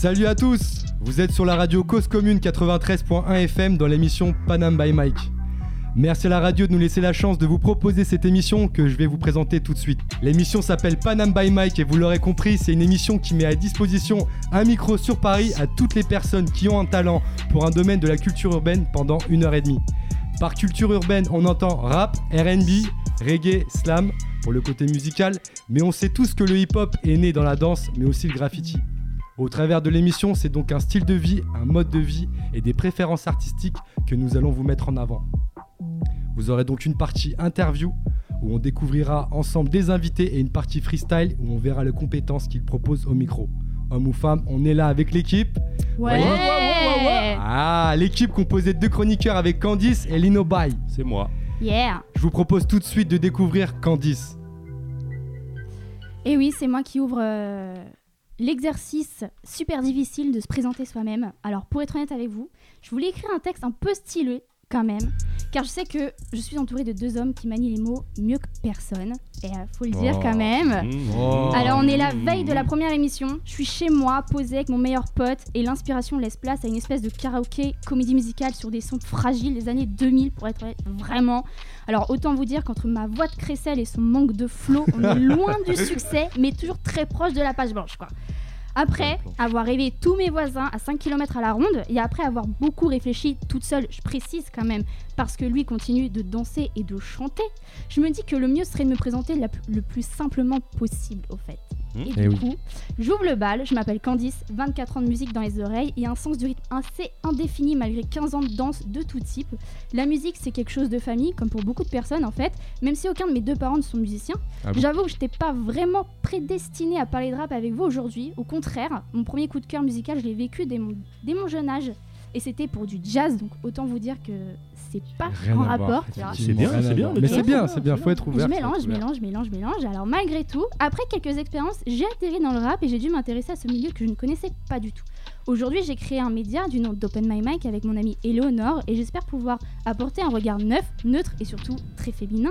Salut à tous Vous êtes sur la radio Cause Commune 93.1 FM dans l'émission Panam by Mike. Merci à la radio de nous laisser la chance de vous proposer cette émission que je vais vous présenter tout de suite. L'émission s'appelle Panam by Mike et vous l'aurez compris, c'est une émission qui met à disposition un micro sur Paris à toutes les personnes qui ont un talent pour un domaine de la culture urbaine pendant une heure et demie. Par culture urbaine, on entend rap, RB, reggae, slam pour le côté musical, mais on sait tous que le hip-hop est né dans la danse, mais aussi le graffiti. Au travers de l'émission, c'est donc un style de vie, un mode de vie et des préférences artistiques que nous allons vous mettre en avant. Vous aurez donc une partie interview où on découvrira ensemble des invités et une partie freestyle où on verra les compétences qu'ils proposent au micro. Homme ou femme, on est là avec l'équipe. Ouais. Ah, l'équipe composée de deux chroniqueurs avec Candice et Lino Bay. C'est moi. Yeah. Je vous propose tout de suite de découvrir Candice. Et oui, c'est moi qui ouvre euh, l'exercice super difficile de se présenter soi-même. Alors, pour être honnête avec vous, je voulais écrire un texte un peu stylé quand même, car je sais que je suis entourée de deux hommes qui manient les mots mieux que personne. Et euh, faut le dire Oh. quand même. Mmh. Oh. Alors on est la veille de la première émission, je suis chez moi, posée avec mon meilleur pote, et l'inspiration laisse place à une espèce de karaoké comédie musicale sur des sons fragiles des années 2000 pour être vraiment. Alors autant vous dire qu'entre ma voix de crécelle et son manque de flow, on est loin du succès, mais toujours très proche de la page blanche quoi. Après avoir rêvé tous mes voisins à 5 km à la ronde et après avoir beaucoup réfléchi toute seule, je précise quand même, parce que lui continue de danser et de chanter, je me dis que le mieux serait de me présenter la- le plus simplement possible au fait. Mmh. Et Eh du oui. coup, j'ouvre le bal, je m'appelle Candice, 24 ans de musique dans les oreilles et un sens du rythme assez indéfini malgré 15 ans de danse de tout type. La musique, c'est quelque chose de famille, comme pour beaucoup de personnes en fait, même si aucun de mes deux parents ne sont musiciens. Ah bon? J'avoue que je n'étais pas vraiment prédestinée à parler de rap avec vous aujourd'hui. Au contraire, mon premier coup de cœur musical, je l'ai vécu dès mon, dès mon jeune âge. Et c'était pour du jazz, donc autant vous dire que c'est pas en rapport. tu vois. C'est bien, c'est bien, Mais c'est bien, c'est bien, faut être Je ouvert. mélange, je mélange, je mélange, je mélange. Alors malgré tout, après quelques expériences, j'ai atterri dans le rap et j'ai dû m'intéresser à ce milieu que je ne connaissais pas du tout. Aujourd'hui, j'ai créé un média du nom d'Open My Mic avec mon amie Eleonore et j'espère pouvoir apporter un regard neuf, neutre et surtout très féminin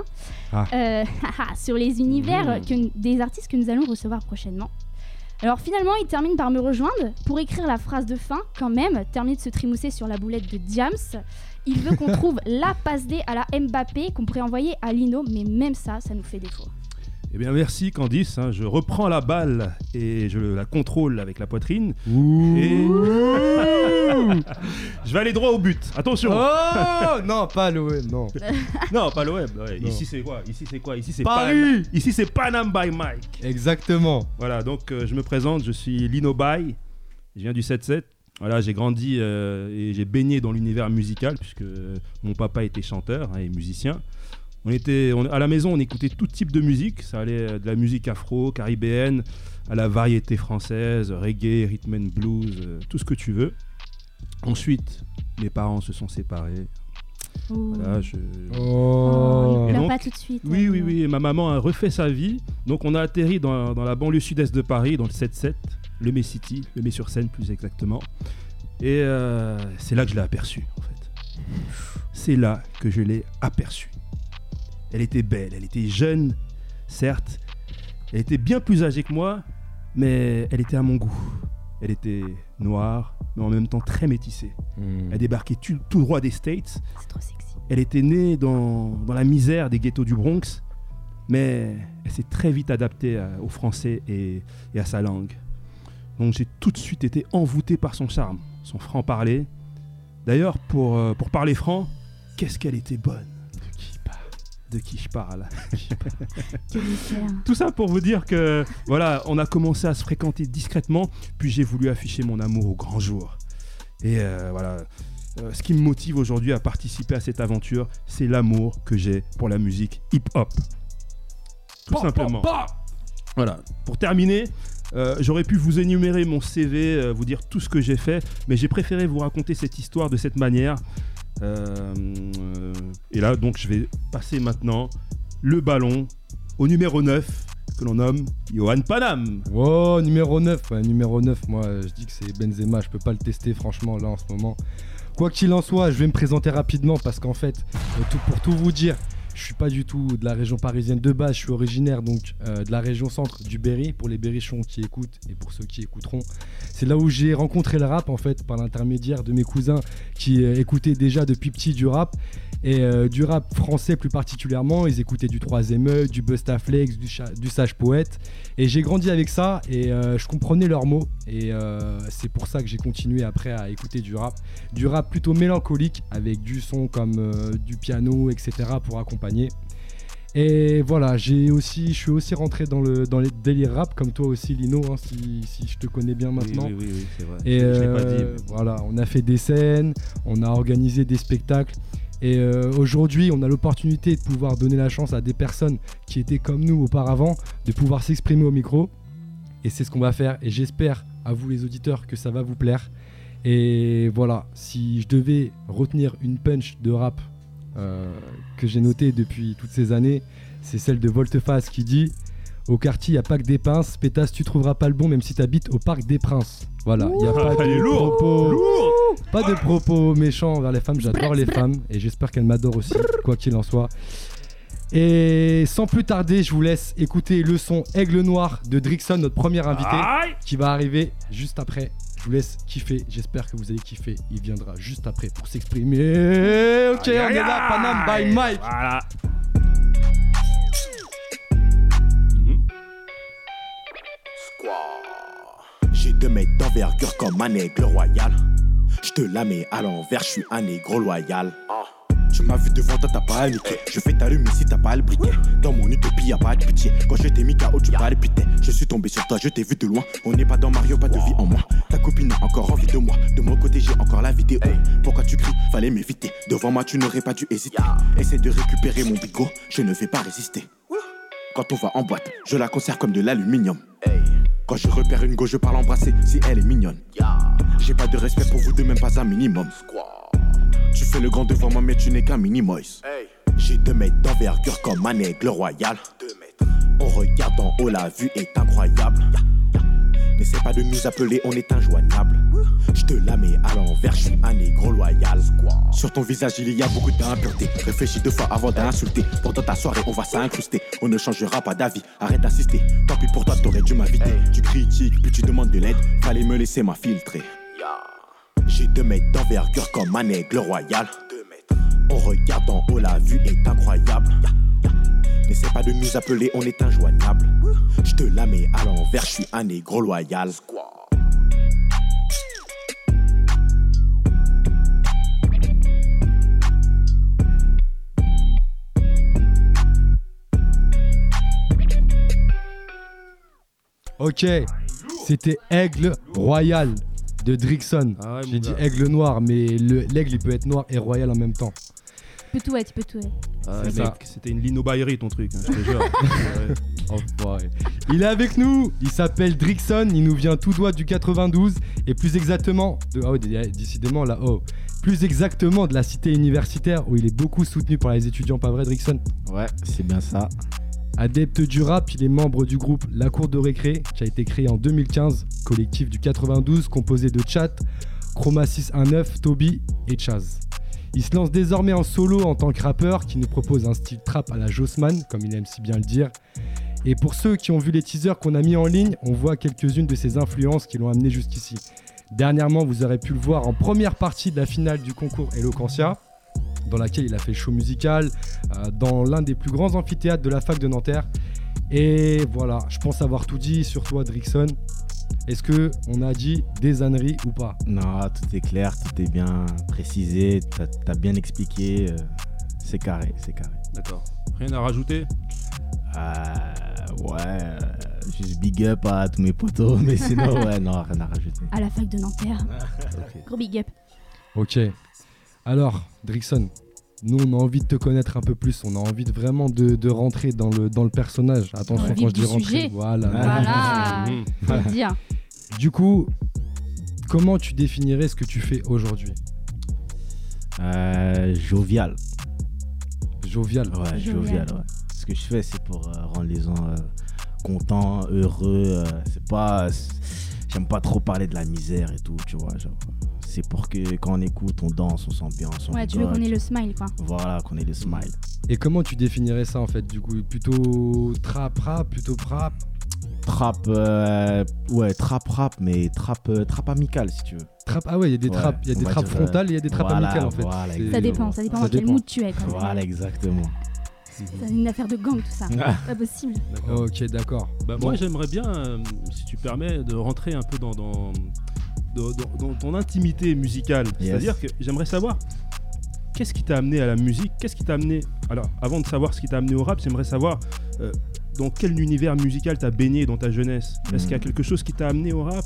Ah. euh, sur les univers Mmh. que- des artistes que nous allons recevoir prochainement. Alors finalement, il termine par me rejoindre pour écrire la phrase de fin quand même, termine de se trimousser sur la boulette de Diams. Il veut qu'on trouve la passe D à la Mbappé qu'on pourrait envoyer à Lino, mais même ça, ça nous fait défaut. Eh bien, merci Candice. hein. Je reprends la balle et je la contrôle avec la poitrine. Ouh. Et je vais aller droit au but. Attention. Oh non, pas l'OM, non. Non, pas l'OM. ouais. Ici c'est quoi? Ici c'est quoi? Ici c'est Paris. Pan- Ici c'est Panam by Mike. Exactement. Voilà, donc euh, je me présente, je suis Lino Bay, je viens du 7-7. Voilà, j'ai grandi euh, et j'ai baigné dans l'univers musical puisque mon papa était chanteur hein, et musicien. On était, à la maison, on écoutait tout type de musique. Ça allait euh, de la musique afro, caribéenne, à la variété française, reggae, rhythm and blues, euh, tout ce que tu veux. Ensuite, mes parents se sont séparés. Voilà, je, Oh. ne Et pleure donc- pas tout de suite. oui, oui, oui. Ma maman a refait sa vie. Donc, on a atterri dans, dans la banlieue sud-est de Paris, dans le 7-7, le May City, le May sur Seine plus exactement. Et euh, c'est là que je l'ai aperçue, en fait. C'est là que je l'ai aperçue. Elle était belle, elle était jeune, certes. Elle était bien plus âgée que moi, mais elle était à mon goût. Elle était noire, mais en même temps très métissée. Hmm. Elle débarquait tout, tout droit des States. C'est trop sexy. Elle était née dans, dans la misère des ghettos du Bronx, mais elle s'est très vite adaptée à- au français et, et à sa langue. Donc j'ai tout de suite été envoûté par son charme, son franc-parler. D'ailleurs, pour, euh, pour parler franc, qu'est-ce qu'elle était bonne De qui je parle. Tout ça pour vous dire que voilà, on a commencé à se fréquenter discrètement, puis j'ai voulu afficher mon amour au grand jour. Et euh, voilà, euh, ce qui me motive aujourd'hui à participer à cette aventure, c'est l'amour que j'ai pour la musique hip-hop. Tout simplement. pa. Voilà. Pour terminer, euh, j'aurais pu vous énumérer mon CV, euh, vous dire tout ce que j'ai fait, mais j'ai préféré vous raconter cette histoire de cette manière. Euh, et là, donc, je vais passer maintenant le ballon au numéro 9, que l'on nomme Johan Panam. Oh, numéro 9. ouais, numéro 9, moi, je dis que c'est Benzema. Je peux pas le tester, franchement, là, en ce moment. Quoi qu'il en soit, je vais me présenter rapidement parce qu'en fait, euh, pour tout vous dire, je suis pas du tout de la région parisienne de base, je suis originaire donc euh, de la région centre du Berry, pour les berrichons qui écoutent et pour ceux qui écouteront. C'est là où j'ai rencontré le rap en fait, par l'intermédiaire de mes cousins qui euh, écoutaient déjà depuis petit du rap. Et euh, du rap français plus particulièrement, ils écoutaient du 3 œil, du Bustaflex, du, Cha- du Sage Poète. Et j'ai grandi avec ça et euh, je comprenais leurs mots. Et euh, c'est pour ça que j'ai continué après à écouter du rap. Du rap plutôt mélancolique avec du son comme euh, du piano, etc. pour accompagner. Et voilà, j'ai aussi, je suis aussi rentré dans le dans les délires rap comme toi aussi Lino, hein, si, si je te connais bien maintenant. Oui, oui, oui, oui, c'est vrai. Et je je l'ai pas dit. euh, voilà, on a fait des scènes, on a organisé des spectacles. Et euh, aujourd'hui, on a l'opportunité de pouvoir donner la chance à des personnes qui étaient comme nous auparavant, de pouvoir s'exprimer au micro. Et c'est ce qu'on va faire. Et j'espère à vous les auditeurs que ça va vous plaire. Et voilà, si je devais retenir une punch de rap euh, que j'ai notée depuis toutes ces années, c'est celle de Volteface qui dit Au quartier, il n'y a pas que des pinces. Pétasse, tu trouveras pas le bon, même si tu habites au Parc des Princes. Voilà, il n'y a pas de lourd, propos. Lourd Pas de propos méchants envers les femmes, j'adore les femmes et j'espère qu'elles m'adorent aussi, quoi qu'il en soit. Et sans plus tarder, je vous laisse écouter le son Aigle Noir de Drixon, notre premier invité, Aïe qui va arriver juste après. Je vous laisse kiffer, j'espère que vous allez kiffer. Il viendra juste après pour s'exprimer. Ok, on Aïe, est là, Panam by. Mike. Voilà. J'ai deux mètres d'envergure comme un aigle royal. Je te la mets à l'envers, je suis un négro loyal. Tu m'as vu devant toi, t'as pas. Je fais t'allumer si t'as pas le briquet. Dans mon utopie, y'a pas de pitié. Quand je t'ai mis KO, tu palpitais. Je suis tombé sur toi, je t'ai vu de loin. On n'est pas dans Mario, pas de vie en moi. Ta copine a encore envie de moi. De mon côté, j'ai encore la vidéo. Pourquoi tu cries? Fallait m'éviter. Devant moi, tu n'aurais pas dû hésiter. Essaie de récupérer mon bigot, je ne vais pas résister. Quand on va en boîte, je la conserve comme de l'aluminium. Quand je repère une go, je parle embrasser si elle est mignonne. J'ai pas de respect pour vous deux, même pas un minimum. Tu fais le grand devant moi, mais tu n'es qu'un mini-moise. J'ai deux mètres d'envergure comme un aigle royal. On regarde en haut, la vue est incroyable. N'essaie pas de nous appeler, on est injoignable. Je te la mets à l'envers, je suis un négro loyal. Sur ton visage, il y a beaucoup d'impureté. Réfléchis deux fois avant d'insulter. Pendant ta soirée, on va s'incruster. On ne changera pas d'avis, arrête d'assister. Tant pis pour toi, t'aurais dû m'inviter. Tu critiques, puis tu demandes de l'aide. Fallait me laisser m'infiltrer. J'ai deux mètres d'envergure comme un aigle royal. On regarde en haut, la vue est incroyable. N'essaie pas de nous appeler, on est injoignable. Je te la mets à l'envers, je suis un négro loyal. Ok, c'était Aigle Royal de Drixon. Ah ouais, J'ai dit aigle noir, mais le- l'aigle il peut être noir et royal en même temps. Il peut tout être, il peut tout être. Ah, c'était une Lino Bayery ton truc, hein, je te jure. Enfoiré. Il est avec nous, il s'appelle Drixon, il nous vient tout droit du 92 et plus exactement de ah dé- décidément là oh, plus exactement de la cité universitaire où il est beaucoup soutenu par les étudiants, pas vrai Drixon? Ouais, c'est bien ça. Adepte du rap, il est membre du groupe La Cour de Récré, qui a été créé en 2015, collectif du 92 composé de Chat, Chroma 619, Toby et Chaz. Il se lance désormais en solo en tant que rappeur qui nous propose un style trap à la Jossman, comme il aime si bien le dire. Et pour ceux qui ont vu les teasers qu'on a mis en ligne, on voit quelques-unes de ses influences qui l'ont amené jusqu'ici. Dernièrement, vous aurez pu le voir en première partie de la finale du concours Eloquentia, dans laquelle il a fait show musical euh, dans l'un des plus grands amphithéâtres de la fac de Nanterre. Et voilà, je pense avoir tout dit sur toi, Drixon. Est-ce que on a dit des âneries ou pas? Non, tout est clair, tout est bien précisé, t'as as bien expliqué. euh, c'est carré, c'est carré. D'accord. Rien à rajouter? Euh, ouais, euh, juste big up à tous mes potos, mais sinon, ouais, non, rien à rajouter. À la fac de Nanterre. Gros big up. Ok. Alors, Drixon, nous on a envie de te connaître un peu plus. On a envie de vraiment de, de rentrer dans le, dans le personnage. Attention quand je dis rentrer. sujet. Voilà. Voilà, faut le dire. Du coup, comment tu définirais ce que tu fais aujourd'hui? Euh, jovial. Jovial. Ouais, Jovial. jovial, ouais. Ce que je fais, c'est pour euh, rendre les gens euh, contents, heureux. euh, c'est pas. J'aime pas trop parler de la misère et tout, tu vois. genre, c'est pour que quand on écoute, on danse, on s'ambiance, on Ouais, tu veux qu'on ait le smile, quoi. Voilà, qu'on ait le smile. Et comment tu définirais ça en fait du coup? Plutôt trap rap, plutôt prap Trap, euh, ouais, trap rap, mais trap, euh, trap amical si tu veux. Trap ah ouais, il y a des Ouais, traps, il y a des va traps dire, euh, frontales et il y a des traps voilà, amicales en fait. voilà, Ça dépend, ça dépend Ça dans quel mood tu es. Voilà, exactement. C'est une affaire de gang tout ça. Pas possible. Ok, d'accord. Bah, Bon. Moi, j'aimerais bien, euh, si tu permets, de rentrer un peu dans, dans, dans- ton intimité musicale. Yes. C'est-à-dire que j'aimerais savoir qu'est-ce qui t'a amené à la musique? Qu'est-ce qui t'a amené. Alors, avant de savoir ce qui t'a amené au rap, j'aimerais savoir euh, dans quel univers musical t'as baigné dans ta jeunesse? Est-ce qu'il y a Mhm. quelque chose qui t'a amené au rap?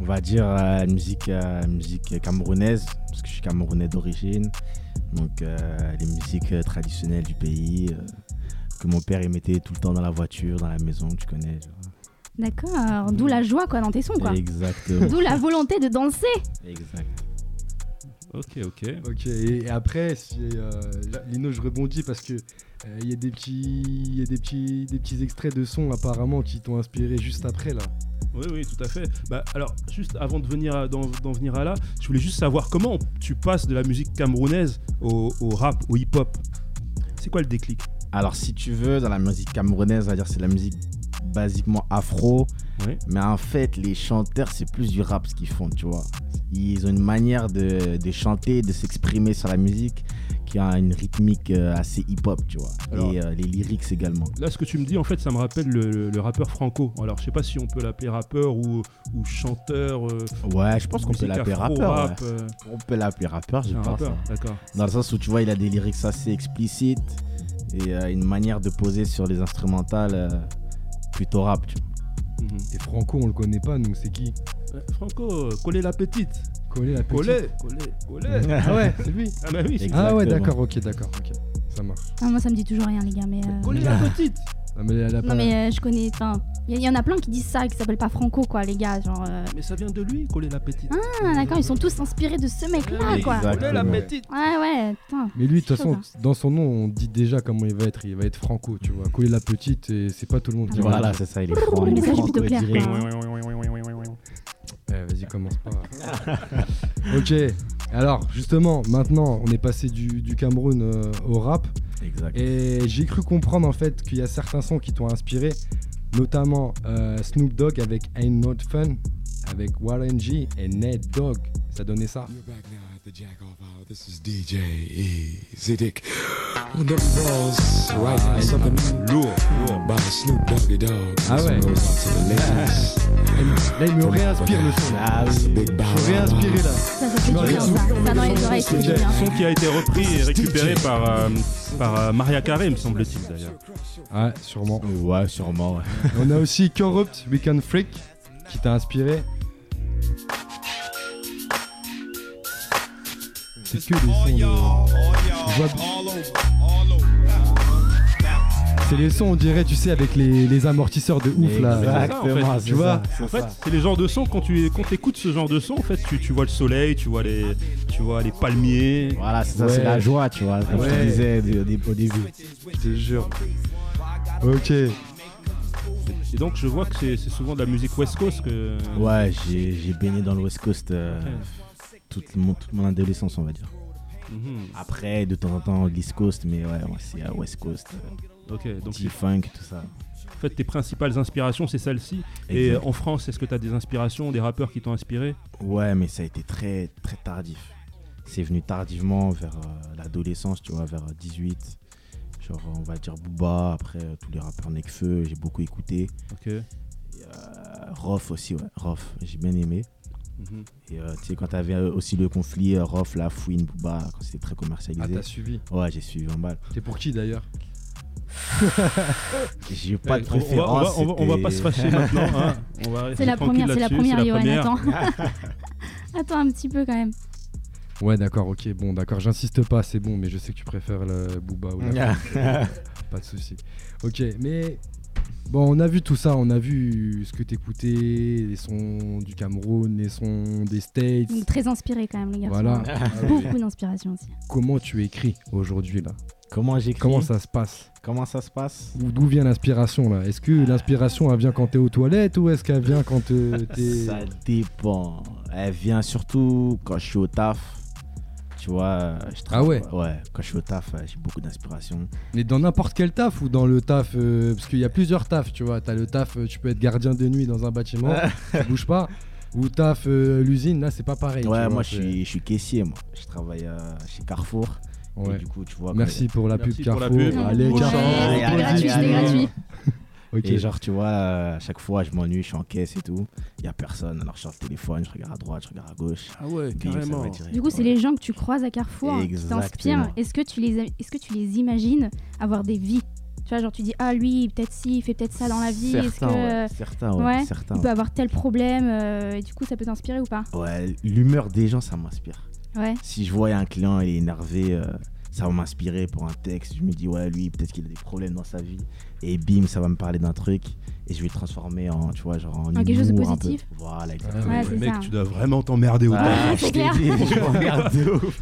On va dire euh, musique, euh, musique camerounaise, parce que je suis camerounais d'origine. Donc euh, les musiques traditionnelles du pays, que mon père il mettait tout le temps dans la voiture, dans la maison, tu connais. D'accord. D'où la joie quoi dans tes sons quoi. Exactement. D'où la volonté de danser. exact. Ok, ok. Ok, et après, euh, là, Lino, je rebondis parce que euh, il y a des petits, il y a des petits, des petits extraits de sons apparemment qui t'ont inspiré juste après là. Oui, oui, tout à fait. Bah, alors, juste avant de venir à- d'en d'en venir à là, je voulais juste savoir comment tu passes de la musique camerounaise au, au rap, au hip-hop. C'est quoi le déclic? Alors si tu veux, dans la musique camerounaise, on va dire c'est la musique basiquement afro, mais en fait les chanteurs c'est plus du rap ce qu'ils font, tu vois. Ils ont une manière de, de chanter, de s'exprimer sur la musique qui a une rythmique euh, assez hip-hop, tu vois. Alors- Et euh, les lyrics également. Là, ce que tu me dis, en fait, ça me rappelle le, le- rappeur Franco. Alors, je sais pas si on peut l'appeler rappeur ou, ou chanteur. euh, Ouais, je pense qu'on peut l'appeler rappeur. rap, ouais. euh, On peut l'appeler rappeur, je pense. hein. d'accord. Dans le sens où tu vois, il a des lyrics assez explicites et une manière de poser sur les instrumentales plutôt rap, tu vois. Mhm. Et Franco, on le connaît pas, nous, c'est qui Ouais, Franco, euh, coller la petite. Coller la petite. Coller, coller, coller. Ah ouais, c'est lui. ah, bah oui. Ah ouais, d'accord, ok, d'accord, ok, ça marche. Ah, moi ça me dit toujours rien les gars mais. euh, coller la petite. Ah, mais elle a pas- Non mais euh, je connais. Enfin, il y, y en a plein qui disent ça, qui s'appellent pas Franco quoi les gars. Genre. euh, Mais ça vient de lui, coller la petite. Ah d'accord, ils sont tous inspirés de ce mec là quoi. Coller la Ouais. petite. Ouais ouais. Putain. Mais lui, de toute façon, dans son nom, on dit déjà comment il va être. Il va être Franco, tu vois. Coller la petite, et c'est pas tout le monde qui Ah va Voilà, c'est ça, il est franc. Le message plutôt clair. Eh, Vas-y, commence pas. ok, alors justement, maintenant, on est passé du, du Cameroun euh, au rap. Exact. Et j'ai cru comprendre en fait qu'il y a certains sons qui t'ont inspiré, notamment euh, Snoop Dogg avec Ain't Not Fun, avec Warren G et Ned Dogg. Ça donnait ça. You're back now at the Jack Off Hour. This is DJ Easy Dick. On them balls right? Now, something Lourd, lourd. by Snoop Doggy Dogg. Ah ouais. goes out to the ladies. Là, il me réinspire le son. Ah oui. Je suis réinspiré là. Ça ça fait du bien ça. Ça dans les oreilles, du bien. Son qui a été repris et récupéré par, euh, par euh, Maria Carey, me semble-t-il d'ailleurs. Ouais, sûrement. Ouais, sûrement. ouais. On a aussi Corrupt Weekend Freak qui t'a inspiré. C'est que des sons C'est les sons, on dirait, tu sais, avec les, les amortisseurs de ouf là. Exactement, Tu c'est vois, ça, En fait, c'est les genres de sons quand tu quand écoutes ce genre de son, en fait, tu, tu vois le soleil, tu vois les tu vois les palmiers. Voilà, c'est ça, Ouais. c'est la joie, tu vois, comme je te disais au dé- au début. Je te jure. Ok. Et donc je vois que c'est souvent de la musique West Coast que. Ouais, j'ai j'ai baigné dans le West Coast euh, toute, mon, toute mon adolescence, on va dire. Mhm. Après, de temps en temps, l'East Coast, mais ouais, moi, c'est à West Coast. euh, Ok, donc G-Funk, tout ça. en fait tes principales inspirations c'est celle-ci. Et Exact. en France, est-ce que tu as des inspirations, des rappeurs qui t'ont inspiré? Ouais, mais ça a été très, très tardif. C'est venu tardivement vers euh, l'adolescence, tu vois, vers 18. Genre, on va dire Booba, après euh, tous les rappeurs Nekfeu, j'ai beaucoup écouté. Ok. Et, euh, Rof aussi, ouais, Rof, j'ai bien aimé. Et euh, tu sais, quand t'avais euh, aussi le conflit euh, Rof, La Fouine, Booba, quand c'était très Ah, commercialisé. t'as suivi. ouais, j'ai suivi en balle. T'es pour qui d'ailleurs? J'ai pas de Ouais, va- préférence. on, va, on va- on va pas se fâcher maintenant. hein. On va C'est la première, c'est la première. Attends. Attends un petit peu quand même. Ouais, d'accord, ok, bon, d'accord, j'insiste pas, c'est bon, mais je sais que tu préfères le Booba ou la Pas de souci. Ok, mais bon, on a vu tout ça, on a vu ce que t'écoutais, les sons du Cameroun, les sons des States. Donc très inspiré quand même les garçons. Voilà. Beaucoup d'inspiration aussi. Comment tu écris aujourd'hui là? Comment j'écris? Comment ça se passe? Comment ça se passe? Ou D'où vient l'inspiration là? Est-ce que l'inspiration elle vient quand t'es aux toilettes ou est-ce qu'elle vient quand euh, t'es. Ça dépend. Elle vient surtout quand je suis au taf. Tu vois, euh, je Ah ouais Ouais, quand je suis au taf, euh, j'ai beaucoup d'inspiration. Mais dans n'importe quel taf ou dans le taf euh, Parce qu'il y a plusieurs tafs, tu vois. T'as le taf, tu peux être gardien de nuit dans un bâtiment, tu bouges pas. Ou taf euh, l'usine, là c'est pas pareil. tu Ouais, vois, moi je c'est- suis, je suis caissier, moi. Je travaille euh, chez Carrefour. Ouais. Et du coup, tu vois. Merci pour la Merci pub pour la Carrefour. pub. Allez. Carrefour. Allez, gratuit, allez. gratuit. Ok. Et genre, tu vois, euh, à chaque fois, je m'ennuie, je suis en caisse et tout. Il y a personne. Alors, je sors le téléphone, je regarde à droite, je regarde à gauche. Ah ouais, Bim, carrément. direct. Du coup, c'est Ouais. les gens que tu croises à Carrefour qui t'inspirent. Est-ce que, tu les, est-ce que tu les imagines avoir des vies? Tu vois, genre tu dis, ah lui, peut-être si, il fait peut-être ça dans la vie. Est-ce Certains, que ouais. Certains, ouais. ouais, certains, il peut avoir tel problème euh, et du coup, ça peut t'inspirer ou pas? Ouais, l'humeur des gens, ça m'inspire. Ouais. Si je vois un client, il est énervé, euh, ça va m'inspirer pour un texte. Je me dis, ouais, lui, peut-être qu'il a des problèmes dans sa vie. Et bim, ça va me parler d'un truc. Et je vais le transformer en, tu vois, genre en. Quelque chose de humour un peu. positif. Voilà, exactement. Ouais, Ouais, c'est mec, ça. tu dois vraiment t'emmerder au Ouais, taf. c'est clair. dit, je m'emmerde de ouf.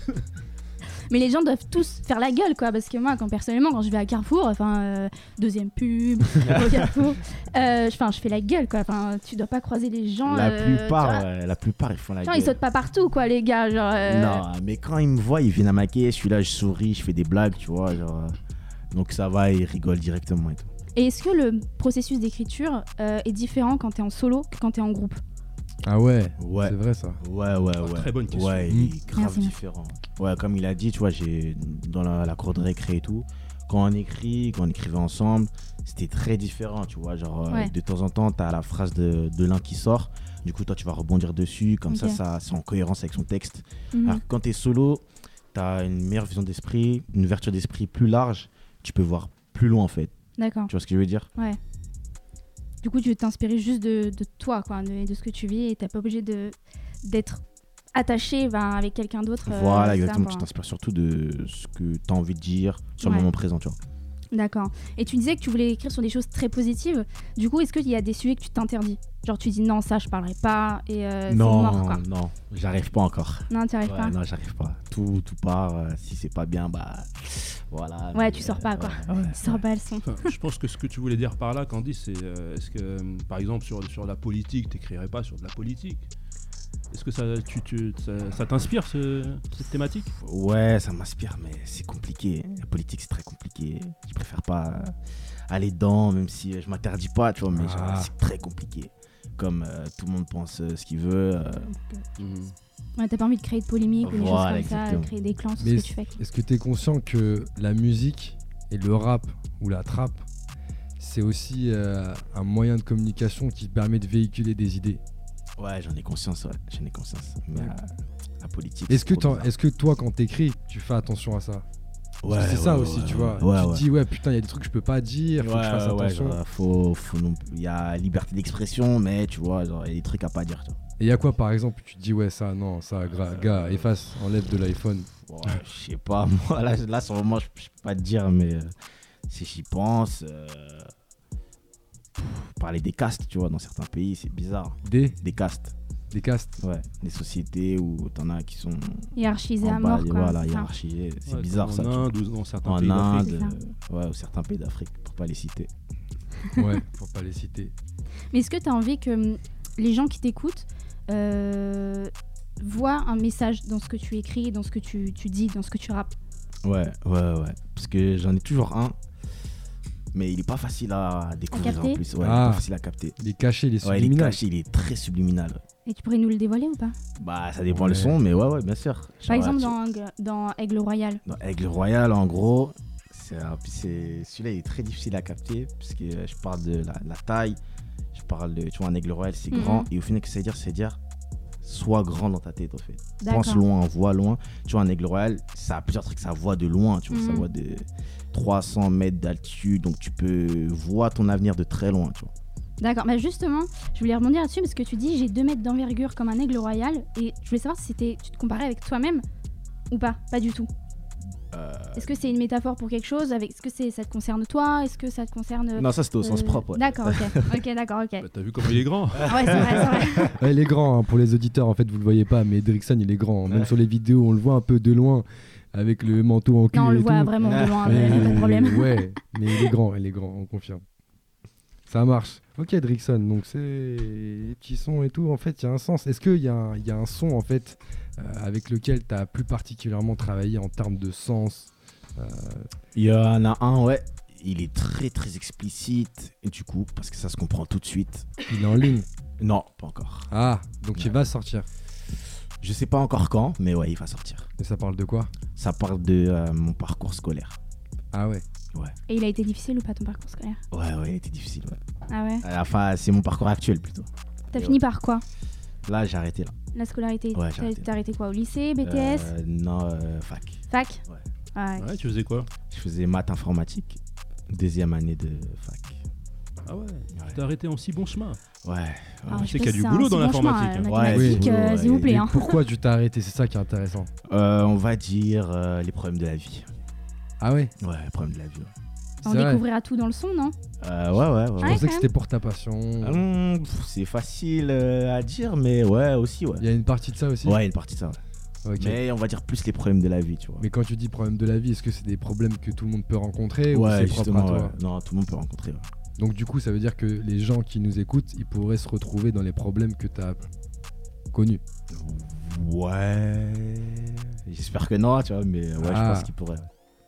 Mais les gens doivent tous faire la gueule, quoi. Parce que moi, quand personnellement, quand je vais à Carrefour, enfin, euh, deuxième pub, au Carrefour, euh, enfin, je fais la gueule, quoi. Enfin, tu dois pas croiser les gens. La euh, plupart, tu la plupart, ils font la Genre, gueule. ils sautent pas partout, quoi, les gars. Genre, Non, mais quand ils me voient, ils viennent à ma caisse, je suis là, je souris, je fais des blagues, tu vois. Genre, donc ça va, ils rigolent directement et tout. Et est-ce que le processus d'écriture est différent quand t'es en solo que quand t'es en groupe? Ah ouais, Ouais. c'est vrai ça. Ouais, ouais, ouais. très bonne question. Ouais, Mm. il est grave Merci. différent. Ouais, comme il a dit, tu vois, j'ai dans la, la cour de récré et tout, quand on écrit, quand on écrivait ensemble, c'était très différent, tu vois. Genre, euh, Ouais. de temps en temps, t'as la phrase de, de l'un qui sort, du coup, toi, tu vas rebondir dessus, comme ça, ça, c'est en cohérence avec son texte. Mhm. Alors que quand t'es solo, t'as une meilleure vision d'esprit, une ouverture d'esprit plus large, tu peux voir plus loin, en fait. D'accord. Tu vois ce que je veux dire? Ouais. Du coup, tu veux t'inspirer juste de, de toi, quoi, de, de ce que tu vis, et t'es pas obligé de d'être attaché ben, avec quelqu'un d'autre. euh, Voilà, exactement. ça, Tu t'inspires surtout de ce que t'as envie de dire sur Ouais. le moment présent, tu vois. D'accord. Et tu disais que tu voulais écrire sur des choses très positives. Du coup, est-ce qu'il y a des sujets que tu t'interdis? Genre, tu dis non, ça, je parlerai pas, et euh, c'est non, mort, quoi. non, j'arrive pas encore. Non, tu arrives Ouais, pas? non, j'arrive pas. Tout, tout part. euh, si c'est pas bien, bah voilà. Ouais, mais, tu sors pas, quoi. ouais, ouais, Tu sors pas le son. Enfin, je pense que ce que tu voulais dire par là, Candy, c'est euh, est-ce que, euh, par exemple, sur, sur la politique, t'écrirais pas sur de la politique? Est-ce que ça, tu, tu- ça, ça t'inspire ce- cette thématique? Ouais, ça m'inspire, mais c'est compliqué. La politique, c'est très compliqué. Je préfère pas aller dedans, même si je m'interdis pas, tu vois, mais genre, Ah. c'est très compliqué. Comme euh, tout le monde pense euh, ce qu'il veut. euh, Ouais, t'as pas envie de créer de polémique ou des Voilà, choses comme ça, créer des clans, c'est ce que tu fais. Est-ce que tu es conscient que la musique et le rap ou la trap, c'est aussi euh, un moyen de communication qui permet de véhiculer des idées? Ouais, j'en ai conscience, ouais, j'en ai conscience. Mais Ouais. euh, la politique. Est-ce c'est que, est-ce que toi, quand t'écris, tu fais attention à ça? Parce que Ouais, c'est ça ouais, aussi, ouais, tu vois. Ouais, tu ouais. te dis, ouais, putain, il y a des trucs que je peux pas dire, faut que je fasse Ouais, ouais, attention. genre, faut, faut non plus- Il y a liberté d'expression, mais tu vois, genre, il y a des trucs à pas dire. Tu vois. Et il y a quoi, par exemple, tu te dis, ouais, ça, non, ça, gra- gars, efface, enlève de l'iPhone. Ouais, je sais pas, moi, là, là sur le moment, je je peux pas te dire, mais euh, si j'y pense, euh, pff, parler des castes, tu vois, dans certains pays, c'est bizarre. Des, Des castes, des castes? ouais. Des sociétés où t'en as qui sont Hiérarchisé à mort, quoi. voilà, hiérarchisées. C'est Ouais, bizarre ça. En Inde ou dans certains En pays d'Afrique. Euh, ouais, ou certains pays d'Afrique, pour pas les citer. Ouais, pour pas les citer. Mais est-ce que tu as envie que hum, les gens qui t'écoutent euh, voient un message dans ce que tu écris, dans ce que tu, tu dis, dans ce que tu rappes? Ouais, ouais, ouais. Parce que j'en ai toujours un, mais il est pas facile à découvrir en plus. Ouais, il est Ah. pas facile à capter. Cachés, les Ouais, il est subliminales. caché, il est très subliminal. Et tu pourrais nous le dévoiler ou pas? Bah, ça dépend Ouais. le son, mais ouais, ouais, bien sûr. Par Genre, exemple, tu- dans, Aigle- dans Aigle Royal. dans Aigle Royal, en gros, celui-là il est très difficile à capter, puisque euh, je parle de la, la taille, je parle de, tu vois, un Aigle Royal, c'est Mhm. grand, et au final, ce que ça veut dire, c'est dire, sois grand dans ta tête, en fait. Pense loin, vois loin. Tu vois, un Aigle Royal, ça a plusieurs trucs, ça voit de loin, tu vois, ça Mhm. voit de 300 mètres d'altitude, donc tu peux voir ton avenir de très loin, tu vois. D'accord, bah justement, je voulais rebondir là-dessus parce que tu dis j'ai 2 mètres d'envergure comme un aigle royal et je voulais savoir si c'était, tu te comparais avec toi-même ou pas Pas du tout. Euh, Est-ce que c'est une métaphore pour quelque chose avec... Est-ce que c'est, ça te concerne toi Est-ce que ça te concerne. Non, ça c'était au sens euh, propre. ouais. D'accord, ok. ok, d'accord, ok. Bah, T'as vu comment il est grand Ah ouais, c'est vrai, c'est vrai. Ouais, il est grand, hein, pour les auditeurs, en fait, vous le voyez pas, mais Drickson, il est grand. Même Ouais. sur les vidéos, on le voit un peu de loin, avec le manteau en cuir Non, on le voit tout. vraiment de loin, Mais- mais pas de problème. Ouais, mais il est grand, il est grand, on confirme. Ça marche. Ok, Drickson, donc c'est les petits sons et tout, en fait, il y a un sens. Est-ce qu'il y, a un- il y a un son, en fait, euh, avec lequel tu as plus particulièrement travaillé en termes de sens Euh, Il y en a un, ouais. Il est très très explicite. Et du coup, parce que ça se comprend tout de suite. Il est en ligne? Non, pas encore. Ah, donc il Ouais. va sortir. Je sais pas encore quand, mais ouais, il va sortir. Et ça parle de quoi? Ça parle de euh, mon parcours scolaire. Ah ouais? Et il a été difficile ou pas ton parcours scolaire? Ouais, ouais, il était difficile. Ouais. Ah ouais? Enfin, c'est mon parcours actuel plutôt. T'as Et fini par quoi? Là, j'ai arrêté là. La scolarité Ouais, j'ai T'as arrêté. t'as arrêté quoi Au lycée, BTS Euh, non, euh, fac. Fac? Ouais. Ouais. Ouais, tu faisais quoi? Je faisais maths informatique. Deuxième année de fac. Ah ouais, Ouais. tu t'es arrêté en si bon chemin. Ouais. ouais. Alors, tu je sais qu'il y a du boulot dans l'informatique, hein. Ouais, euh, ouais, s'il vous plaît. Hein. pourquoi tu t'es arrêté? C'est ça qui est intéressant. Euh, on va dire euh, les problèmes de la vie. Ah ouais? Ouais, les problèmes de la vie. ouais. On C'est vrai. découvrira tout dans le son, non? Euh, ouais, ouais, ouais. Je ouais. Pensais que c'était pour ta passion. Hum, pff, c'est facile euh, à dire, mais ouais, aussi, ouais. Il y a une partie de ça aussi? Ouais, une partie de ça. ouais. Ok. Mais on va dire plus les problèmes de la vie, tu vois. Mais quand tu dis problème de la vie, est-ce que c'est des problèmes que tout le monde peut rencontrer ou ouais, c'est propre à justement, toi? ouais. Non, tout le monde peut rencontrer. ouais. Donc du coup, ça veut dire que les gens qui nous écoutent, ils pourraient se retrouver dans les problèmes que tu as connus. Ouais. J'espère que non, tu vois, mais ouais, Ah. je pense qu'il pourrait.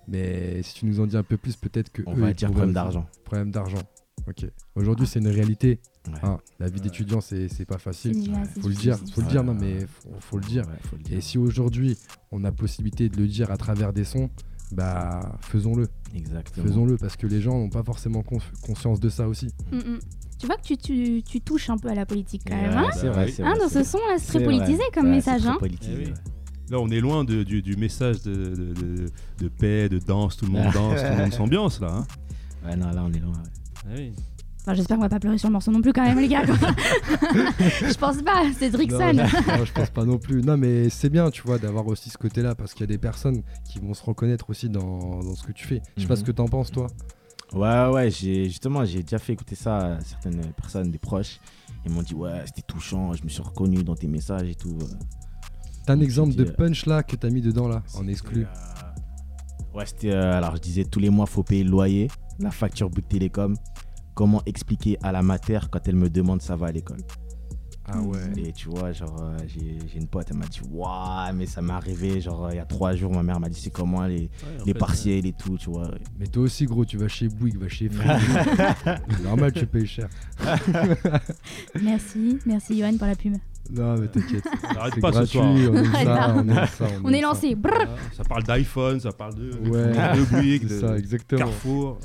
Mais si tu nous en dis un peu plus, peut-être que On eux, va dire pourraient problème d'argent. Problème d'argent. Ok. Aujourd'hui, c'est une réalité. Ouais. hein. La vie d'étudiant, c'est c'est pas facile. Ouais, Faut le dire, faut le dire, non mais faut, faut le dire. Ouais, faut le Et dire. si aujourd'hui on a possibilité de le dire à travers des sons, bah faisons-le, Exactement. faisons-le parce que les gens n'ont pas forcément cons- conscience de ça aussi. Mm, mm. Tu vois que tu, tu, tu touches un peu à la politique quand même, hein c'est vrai, c'est Hein, vrai, Dans ce son là, c'est très vrai. politisé comme Ouais, message. c'est très Hein. politisé, Eh oui. ouais. Là, on est loin de- du, du message de, de, de- de paix, de danse, tout le monde danse, tout le monde s'ambiance là. hein. Ouais, non, là, on est loin. ouais. Ah oui. Enfin, J'espère qu'on va pas pleurer sur le morceau non plus quand même les gars. quoi. je pense pas, c'est Non, Drickson. je, non, je pense pas non plus. Non, mais c'est bien, tu vois, d'avoir aussi ce côté-là parce qu'il y a des personnes qui vont se reconnaître aussi dans, dans ce que tu fais. Je sais pas Mhm. ce que t'en penses, toi. Ouais, ouais, j'ai justement, j'ai déjà fait écouter ça à certaines personnes, des proches. Ils m'ont dit, ouais, c'était touchant, je me suis reconnu dans tes messages et tout. euh. T'as un exemple de euh, punch là que t'as mis dedans là, en exclu. euh, Ouais, c'était. euh, alors, je disais, tous les mois, faut payer le loyer, la facture bout de télécom. Comment expliquer à la mater quand elle me demande ça va à l'école Ah ouais. Et tu vois, genre, euh, j'ai j'ai une pote, elle m'a dit, waouh, mais ça m'est arrivé, genre, euh, il y a trois jours, ma mère m'a dit, c'est comment les, Ouais, les fait, partiels et tout, tu vois. Mais toi aussi, gros, tu vas chez Bouygues, va chez Free. Normal, tu payes cher. Merci, merci Johan pour la pub. Non, mais t'inquiète. euh, Arrête C'est pas ce gratuit, soir. on ça, ça. Est ça. lancé. Brrr. Voilà, Ça parle d'iPhone, ça parle de, Ouais, de Bouygues, c'est de ça, exactement. Carrefour.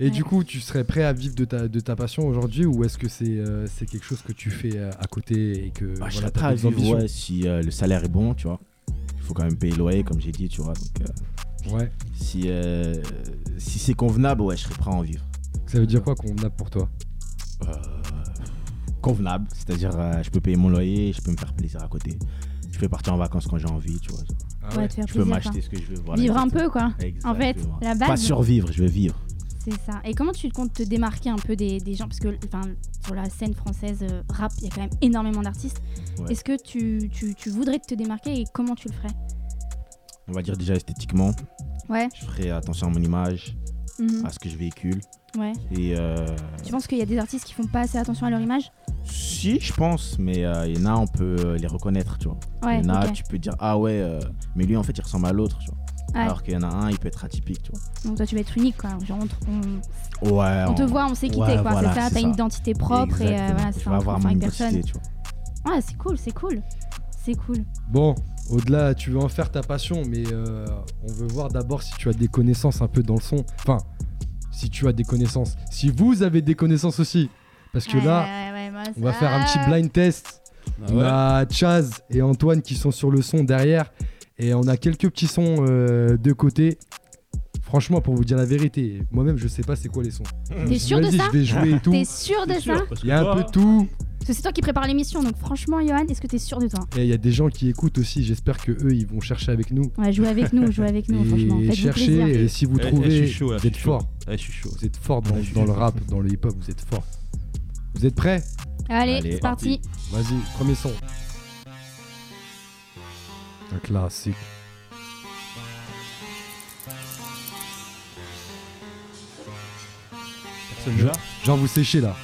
Et Ouais. du coup, tu serais prêt à vivre de ta, de ta passion aujourd'hui ou est-ce que c'est euh, c'est quelque chose que tu fais euh, à côté et que Bah, je serais prêt à vivre, ouais, si euh, le salaire est bon, tu vois. Il faut quand même payer le loyer, comme j'ai dit, tu vois. Donc, euh, Ouais. si euh, si c'est convenable, ouais, je serais prêt à en vivre. Ça veut dire quoi convenable pour toi? Euh, convenable, c'est-à-dire euh, je peux payer mon loyer, je peux me faire plaisir à côté. Je peux partir en vacances quand j'ai envie, tu vois. Ah Ouais, Je peux m'acheter ce que je veux. voilà, Vivre un peu quoi. En fait, la Pas base. survivre, je veux vivre. C'est ça. Et comment tu comptes te démarquer un peu des, des gens? Parce que enfin, sur la scène française euh, rap, il y a quand même énormément d'artistes. Ouais. Est-ce que tu, tu, tu voudrais te démarquer et comment tu le ferais? On va dire déjà esthétiquement, Ouais. je ferai attention à mon image, mhm, à ce que je véhicule. Ouais. Et euh, Tu penses qu'il y a des artistes qui font pas assez attention à leur image? Si, je pense, mais euh, il y en a, on peut les reconnaître, tu vois. Ouais. il y en a, tu peux dire, ah ouais, mais lui, en fait, il ressemble à l'autre, tu vois. Ouais. Alors qu'il y en a un, il peut être atypique, tu vois. Donc toi, tu vas être unique quoi. Genre, on, on- Ouais. on te voit, on sait qui ouais, t'es quoi. voilà, c'est ça. T'as une identité propre et euh, voilà, c'est un avoir mon avec personne. identité, tu vois. Ouais, c'est cool, c'est cool. C'est cool. Bon, au-delà, tu veux en faire ta passion, mais euh, on veut voir d'abord si tu as des connaissances un peu dans le son. Enfin, si tu as des connaissances. Si vous avez des connaissances aussi. Parce que Ouais, là, ouais, ouais, moi, on va faire un petit blind test. Ah on a Chaz et Antoine qui sont sur le son derrière. Et on a quelques petits sons euh, de côté. Franchement, pour vous dire la vérité, moi-même, je sais pas c'est quoi les sons. T'es sûr de ça Je vais jouer et tout. T'es sûr de ça Il y a un peu de tout. Parce que c'est toi qui prépare l'émission, donc franchement, Johan, est-ce que t'es sûr de toi Et il y a des gens qui écoutent aussi. J'espère que eux, ils vont chercher avec nous. Ouais, jouez avec nous, jouez avec nous, franchement. et chercher. plaisir. Et si vous Eh, eh, trouvez, je suis chaud, là, vous êtes fort. Je suis chaud. Vous êtes fort dans, le rap, dans le hip-hop. Vous êtes fort. Vous êtes prêts? Allez, Allez, c'est parti. Vas-y, premier son. Un classique. Personne celui-là. Genre vous séchez là.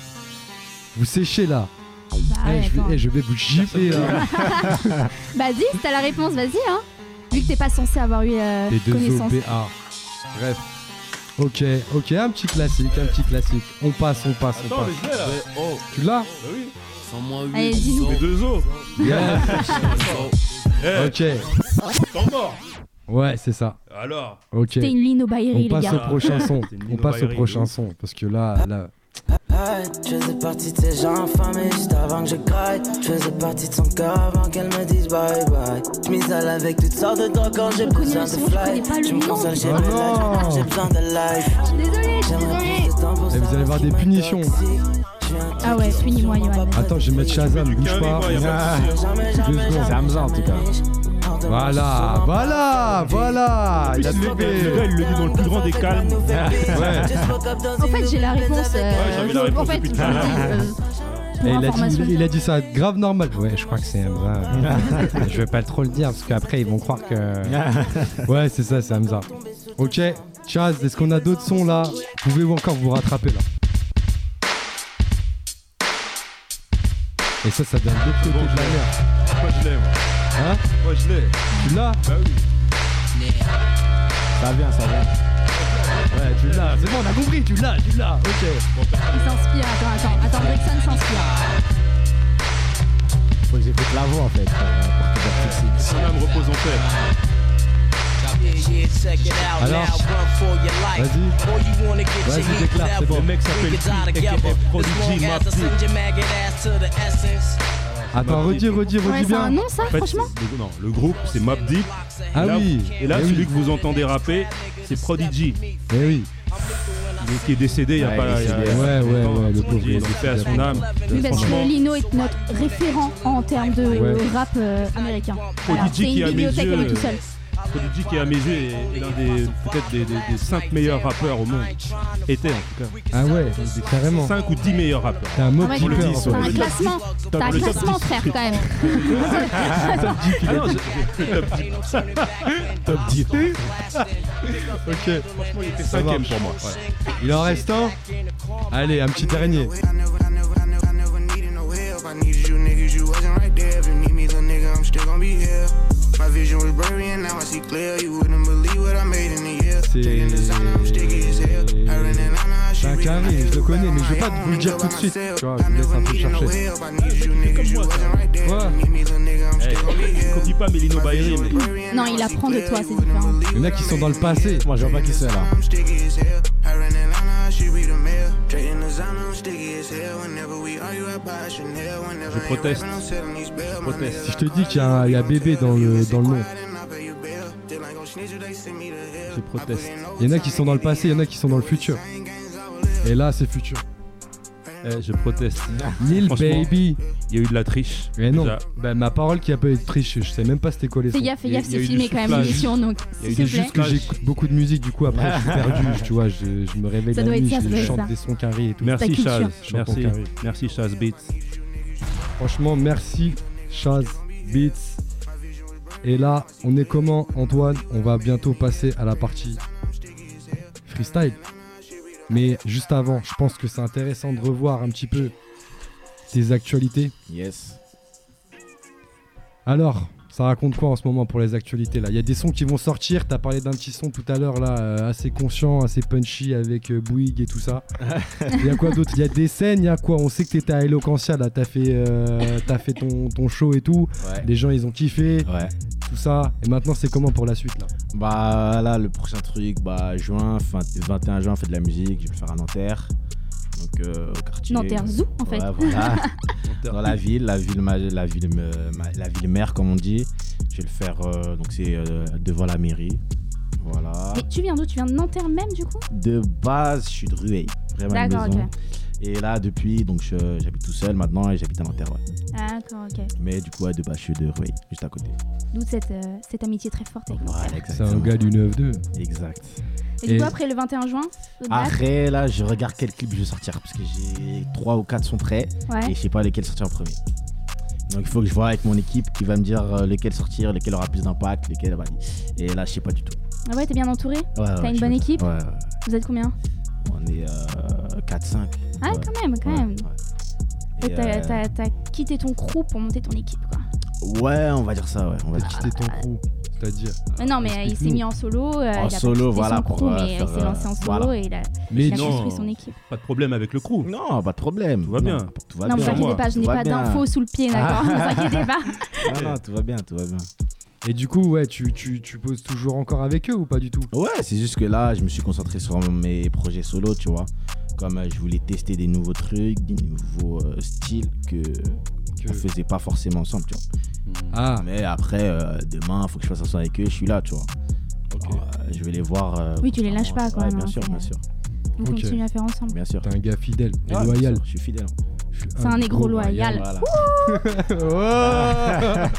Vous séchez là. Bah, Eh, ouais, je, vais, attends. eh, je vais vous gifler là. Bah dis, si t'as la réponse, vas-y hein. Vu que t'es pas censé avoir eu euh, Les deux connaissance. OPA. Bref. Ok, ok, un petit classique, un petit classique. On passe, on passe, on mais passe. je l'ai là. Oh, Tu l'as Bah oui. sans moi, oui. Allez, dis-nous. Les deux os. Yeah. Eh, Ok. temps mort. Ouais, c'est ça. Alors. Ok. C'était une Bayery, On les passe au prochain son. C'est une On passe au prochain de son. Parce que là, là. Hey, je faisais partie de ces gens affamés juste avant que je graille. Je faisais partie de son cœur avant qu'elle me dise bye bye. Je m'isole avec toutes sortes de drogues quand j'ai Je connais besoin le de son, je fly. connais pas le Je me nom. console, j'ai Oh besoin non. j'ai besoin de life. Je suis désolée, je suis J'aimerais désolée. plus de temps pour Eh, vous allez voir ce des punitions. m'intoxique. Ah ouais, punis-moi, qui Johan. Attends, je vais mettre Shazam, bouge pas. C'est Hamza, en tout cas. Voilà, voilà, voilà. Il a Le gars, il le dit dans le plus grand des calmes. En fait, j'ai la réponse. euh, j'avais la je- réponse en fait, euh, Et il, a dit, il a dit ça grave normal. Ouais, je crois que c'est Hamza. je vais pas trop le dire parce qu'après ils vont croire que. Ouais, c'est ça, c'est Hamza. Ok, Chaz, est-ce qu'on a d'autres sons là? Pouvez-vous encore vous rattraper là? Et ça, ça vient de l'autre côté Bon, de je la l'ai. mer. Moi, je l'ai, moi. Hein Moi, je l'ai. Tu l'as? Bah oui. Ça vient, ça vient. Ouais, tu l'as. C'est bon, on a compris, tu l'as, tu l'as. Ok. Il s'inspire. Attends, attends, attends. Brixton s'inspire. Faut que j'écoute la voix en fait. pour, euh, pour. Son âme repose en paix. Alors, vas-y. Vas-y, déclare, c'est bon. Le mec s'appelle P, aka Prodigy Deep. Attends, redis, redis, redis Ouais, c'est bien. un nom, ça, En fait, franchement c'est- non, le groupe c'est Map Deep. Ah Et là- oui. Et là, Eh celui oui. que vous entendez rapper, c'est Prodigy, Eh oui. mais qui est décédé il y a Ouais, pas. il y a- Ouais, longtemps. ouais, ouais, le pauvre, il paix à son âme. Oui, parce Franchement, que Lino est notre référent en termes de Ouais. rap euh, américain. Prodigy c'est qui, à mes yeux, tout seul. Prodigy qui à mes yeux est, est l'un des peut-être des, des, des 5 meilleurs rappeurs au monde. Était en tout cas. Ah ouais, carrément. 5 ou 10 meilleurs rappeurs. T'es un mot vrai, keeper, le dit. T'as un classement. T'as un classement, 10. frère, quand même. Ah top 10. Top 10. Ok. Franchement, il était Ça 5ème marche. pour moi. ouais. Il en reste un Allez, un petit dernier. I needed you niggas, you wasn't right there. If you need me, little nigga, I'm still gonna be here. My vision was blurry and now I see clear. You wouldn't believe what I made in a year. C'est- Taking designer, I'm sticky as hell. Atlanta, C'est un carré, je le connais, mais je vais pas vous le dire tout de suite. Tu vois, je vous laisse never un peu needed no chercher. Ouais. Copie pas Mélino Bayery, mais Non, il apprend de toi, c'est différent. Il y en a qui sont dans le passé. Moi, je vois pas qui c'est là. Je proteste. proteste. Si je te dis qu'il y, a y bébé dans le, dans le nom, je proteste. il y en a qui sont dans le passé, il y en a qui sont dans le futur. Et là, c'est futur. Eh, je proteste. Lil Baby. Il y a eu de la triche. Mais non, Déjà. bah, ma parole qui a pas eu de triche, je sais même pas c'était quoi les Fais sons. gaffe, fais Il y a- gaffe, il y a c'est eu filmé quand même soufflage. l'émission, donc Il y a eu s'il du te plaît. Juste que j'écoute beaucoup de musique, du coup après je suis perdu, tu vois, je, je me réveille Ça la doit nuit, être ça, ça je doit être chante ça. des sons carrés et tout. Merci culture. Chaz. Je Merci. carré. Merci Chaz Beats. Franchement, merci Chaz Beats. Et là, on est comment Antoine? On va bientôt passer à la partie freestyle. Mais juste avant, je pense que c'est intéressant de revoir un petit peu tes actualités. Yes. Alors, ça raconte quoi en ce moment pour les actualités là? Il y a des sons qui vont sortir. T'as parlé d'un petit son tout à l'heure là, euh, assez conscient, assez punchy avec euh, Bouygues et tout ça. Il y a quoi d'autre? Il y a des scènes, il y a quoi? On sait que t'étais à Eloquentia là, t'as fait, euh, t'as fait ton, ton show et tout. Ouais. Les gens ils ont kiffé, Ouais. tout ça. Et maintenant c'est comment pour la suite là? Bah là, le prochain truc, bah juin, fin, 21 juin, on fait de la musique, je vais le faire à Nanterre. Donc euh, au quartier. Nanterre Zoo, en fait. Ouais, voilà. Dans la ville, la ville, ma- la ville, euh, ma- la ville mère comme on dit. Je vais le faire, euh, donc c'est euh, devant la mairie. Voilà. Mais tu viens d'où? Tu viens de Nanterre même, du coup? De base, je suis de Rueil, vraiment D'accord, ok. Et là, depuis, donc j'habite tout seul maintenant et j'habite à Nanterre, ouais. D'accord, ok. Mais du coup, ouais, de base, je suis de Rueil, juste à côté. D'où cette, euh, cette amitié très forte avec Nanterre. Voilà, C'est un gars du 9-2. Exact. Et du coup, après le 21 juin, Après, là, je regarde quel clip je vais sortir parce que j'ai trois ou quatre sont prêts Ouais. et je sais pas lesquels sortir en premier. Donc il faut que je vois avec mon équipe qui va me dire euh, lesquels sortir, lesquels aura plus d'impact, lesquels. bah, et là, je sais pas du tout. Ah ouais, t'es bien entouré? Ouais, ouais, T'as une bonne équipe? Ouais, ouais. Vous êtes combien? On est 4-5. Ah, Ouais. quand même, quand Ouais, même. ouais. Et Et, t'as- euh, t'as t'as quitté ton crew pour monter ton équipe, quoi. Ouais, on va dire ça, ouais. On va quitté ton crew, c'est-à-dire. Mais non, mais euh, il s'est mis en solo. euh, En il a solo, voilà, son crew, euh, mais il s'est lancé en euh, solo voilà. et il a, Mais il a non. construit son équipe. Pas de problème avec le crew. Non, pas de problème. Tout va Non, bien. Tout va non, vous bien. inquiétez moi. pas, je n'ai pas d'infos sous le pied, d'accord Ne vous inquiétez pas. Non, non, tout va bien, tout va bien. Et du coup, ouais, tu, tu, tu poses toujours encore avec eux ou pas du tout? Ouais, c'est juste que là, je me suis concentré sur mes projets solo, tu vois. Comme euh, je voulais tester des nouveaux trucs, des nouveaux euh, styles que Que- on faisait pas forcément ensemble, tu vois. Ah, Mais après, euh, demain, faut que je fasse ça avec eux, je suis là, tu vois. Alors, euh, je vais les voir. euh, Oui, tu les lâches pas, ouais, quoi, bien sûr, bien sûr, On continue à faire ensemble. bien sûr. t'es un gars fidèle et Ouais, loyal. Je suis fidèle. C'est un négro loyal. Voilà.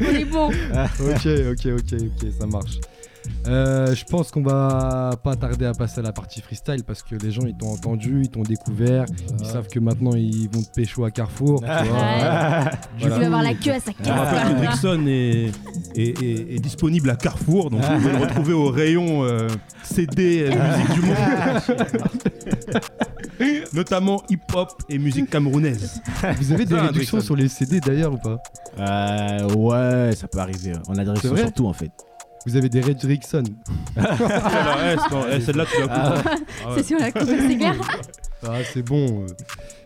On est bon. ok, ok, ok, ok, ça marche. Euh, je pense qu'on va pas tarder à passer à la partie freestyle parce que les gens ils t'ont entendu, ils t'ont découvert, ils savent que maintenant ils vont te pécho à Carrefour. tu vois. Tu vas avoir la queue à sa Je caisse. rappelle que quoi. Drickson est, est, est- est disponible à Carrefour, donc vous pouvez le retrouver au rayon euh, CD euh, musique du monde. Notamment hip-hop et musique camerounaise. Vous avez des Ça, réductions sur les CD d'ailleurs ou pas Euh, ouais, ça peut arriver. On a des réductions vrai sur tout en fait. Vous avez des Redrickson Alors, eh, c'est- eh, celle-là, tu la coupes. Ah ouais. C'est sur la coupe, c'est clair. Ah c'est bon. euh,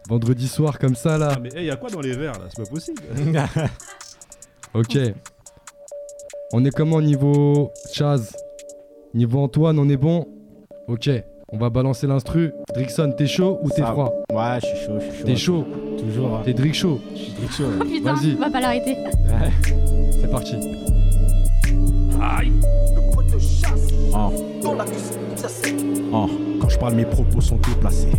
vendredi soir comme ça là. Ah, mais il y a quoi dans les verres là? C'est pas possible. Ok. On est comment niveau Chaz? Niveau Antoine, on est bon? Ok. On va balancer l'instru. Drickson, t'es chaud ou t'es Ça- froid? Ouais, je suis chaud, je suis chaud. T'es chaud. Toujours. hein. T'es Drick chaud. Je suis très chaud. Oh, Putain, Vas-y. on va pas l'arrêter. C'est parti. Oh. Oh, quand je parle, mes propos sont déplacés.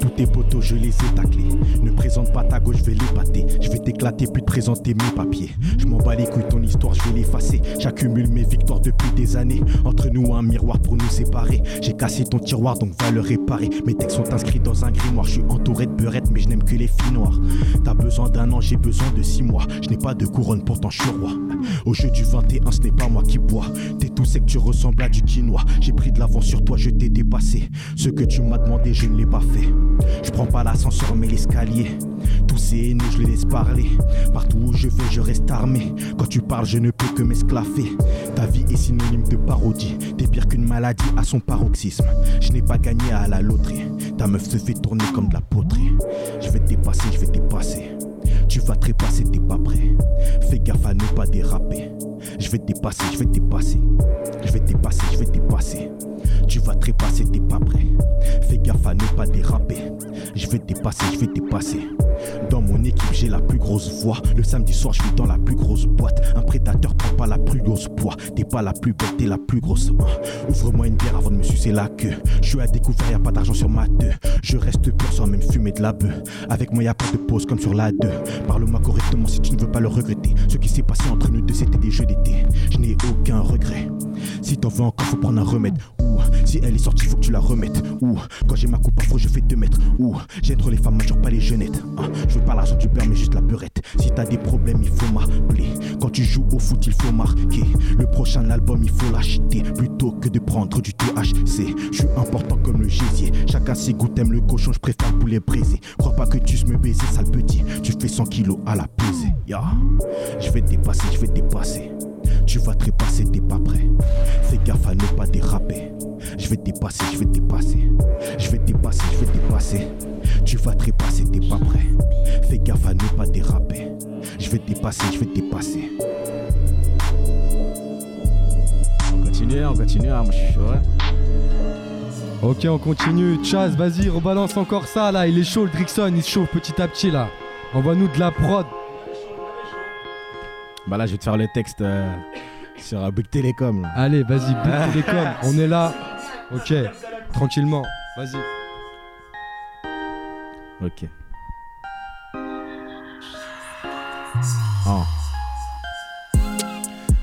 Tous tes poteaux, je les ai taclés. Ne présente pas ta gauche, je vais l'épater. Je vais t'éclater, puis te présenter mes papiers. Je m'en bats les couilles, ton histoire, je vais l'effacer. J'accumule mes victoires depuis des années. Entre nous, un miroir pour nous séparer. J'ai cassé ton tiroir, donc va le réparer. Mes textes sont inscrits dans un grimoire. Je suis entouré de beurette, mais je n'aime que les filles noires. T'as besoin d'un an, j'ai besoin de six mois. Je n'ai pas de couronne, pourtant je suis roi. Au jeu du 21, ce n'est pas moi qui bois. T'es tout sec, tu ressembles à du quinoa. J'ai pris de l'avance sur toi, je t'ai dépassé. Ce que tu m'as demandé, je ne l'ai pas fait. Je prends pas l'ascenseur, mais l'escalier. Tous ces haineux, je les laisse parler. Partout où je vais, je reste armé. Quand tu parles, je ne peux que m'esclaffer. Ta vie est synonyme de parodie. T'es pire qu'une maladie à son paroxysme. Je n'ai pas gagné à la loterie. Ta meuf se fait tourner comme de la poterie. Je vais te dépasser, je vais te dépasser. Tu vas trépasser, t'es pas prêt. Fais gaffe à ne pas déraper. Je vais te dépasser, je vais te dépasser. Je vais te dépasser, je vais te dépasser. Tu vas trépasser, t'es pas prêt. Fais gaffe à ne pas déraper. Je vais te dépasser, je vais te dépasser. Dans mon équipe, j'ai la plus grosse voix. Le samedi soir, je suis dans la plus grosse boîte. Un prédateur prend pas la plus grosse poids. T'es pas la plus belle, t'es la plus grosse. Ouvre-moi une bière avant de me sucer la queue. Je suis à découvert, y a pas d'argent sur ma deux. Je reste pur sans même fumer de la bœuf. Avec moi, y a pas de pause comme sur la 2. Parle-moi correctement si tu ne veux pas le regretter. Ce qui s'est passé entre nous deux, c'était des jeux Je n'ai aucun regret. Si t'en veux encore, faut prendre un remède. Ou si elle est sortie, faut que tu la remettes. Ou quand j'ai ma coupe afro, je fais 2 mètres. Ou j'ai trop les femmes matures, pas les jeunettes. Hein, je veux pas l'argent du beurre, mais juste la beurette. Si t'as des problèmes, il faut m'appeler. Quand tu joues au foot, il faut marquer. Le prochain album, il faut l'acheter. Plutôt que de prendre du THC. Je suis important comme le gésier. Chacun ses goûts, t'aimes le cochon, je préfère le poulet braisé. Crois pas que tu me baiser, sale petit. Tu fais 100 kilos à la pesée. Ya. Je vais te dépasser, je vais te dépasser. Je vais te dépasser, je vais te dépasser. Je vais te dépasser, je vais te dépasser. Tu vas trépasser, t'es pas prêt. Fais gaffe à ne pas déraper. Je vais te dépasser, je vais te dépasser. On continue, on continue, hein, moi je suis chaud. Ok, on continue. Chaz, vas-y, rebalance encore ça là. Il est chaud, le Drickson, il se chauffe petit à petit là. Envoie-nous de la prod. Bah là, je vais te faire le texte euh, sur Bouygues Télécom. là. Allez, vas-y, Bouygues Télécom, on est là. Ok, tranquillement. Vas-y. Ok.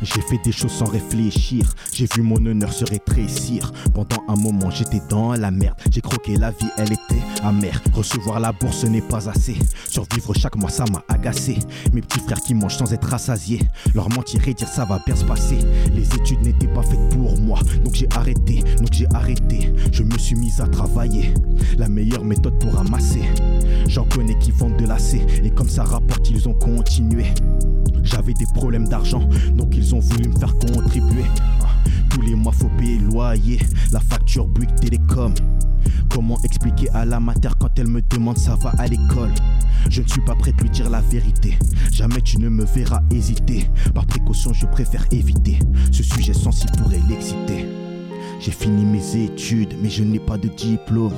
J'ai fait des choses sans réfléchir. J'ai vu mon honneur se rétrécir. Pendant un moment, j'étais dans la merde. J'ai croqué la vie, elle était amère. Recevoir la bourse n'est pas assez. Survivre chaque mois, ça m'a agacé. Mes petits frères qui mangent sans être rassasiés. Leur mentir et dire ça va bien se passer. Les études n'étaient pas faites pour moi. Donc j'ai arrêté, donc j'ai arrêté. Je me suis mis à travailler. La meilleure méthode pour ramasser. J'en connais qui vendent de lacets. Et comme ça rapporte, ils ont continué. J'avais des problèmes d'argent, donc ils ont voulu me faire contribuer. Ah, Tous les mois, faut payer loyer, la facture Bouygues Télécom. Comment expliquer à la mater quand elle me demande ça va à l'école? Je ne suis pas prêt de lui dire la vérité. Jamais tu ne me verras hésiter. Par précaution, je préfère éviter ce sujet sensible pourrait l'exciter. J'ai fini mes études, mais je n'ai pas de diplôme.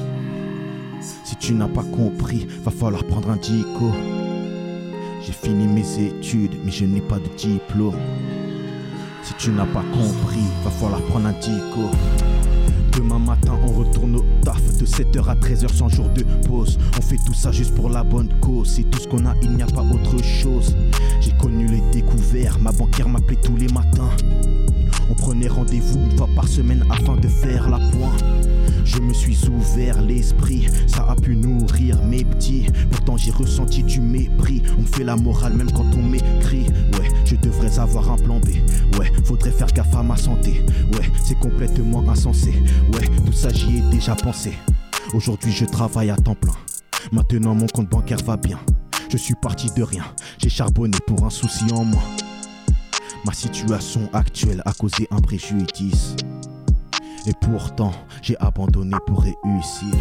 Si tu n'as pas compris, va falloir prendre un dico. J'ai fini mes études, mais je n'ai pas de diplôme. Si tu n'as pas compris, va falloir prendre un dico. Demain matin, on retourne au taf de 7h à 13h sans jour de pause. On fait tout ça juste pour la bonne cause. C'est tout ce qu'on a, il n'y a pas autre chose. J'ai connu les découverts, ma banquière m'appelait tous les matins. On prenait rendez-vous une fois par semaine afin de faire la pointe. Je me suis ouvert l'esprit, ça a pu nourrir mes petits. Pourtant j'ai ressenti du mépris. On me fait la morale même quand on m'écrit. Ouais, je devrais avoir un plan B. Ouais, faudrait faire gaffe à ma santé. Ouais, c'est complètement insensé. Ouais, tout ça j'y ai déjà pensé. Aujourd'hui je travaille à temps plein. Maintenant mon compte bancaire va bien. Je suis parti de rien. J'ai charbonné pour un souci en moi. Ma situation actuelle a causé un préjudice. Et pourtant, j'ai abandonné pour réussir.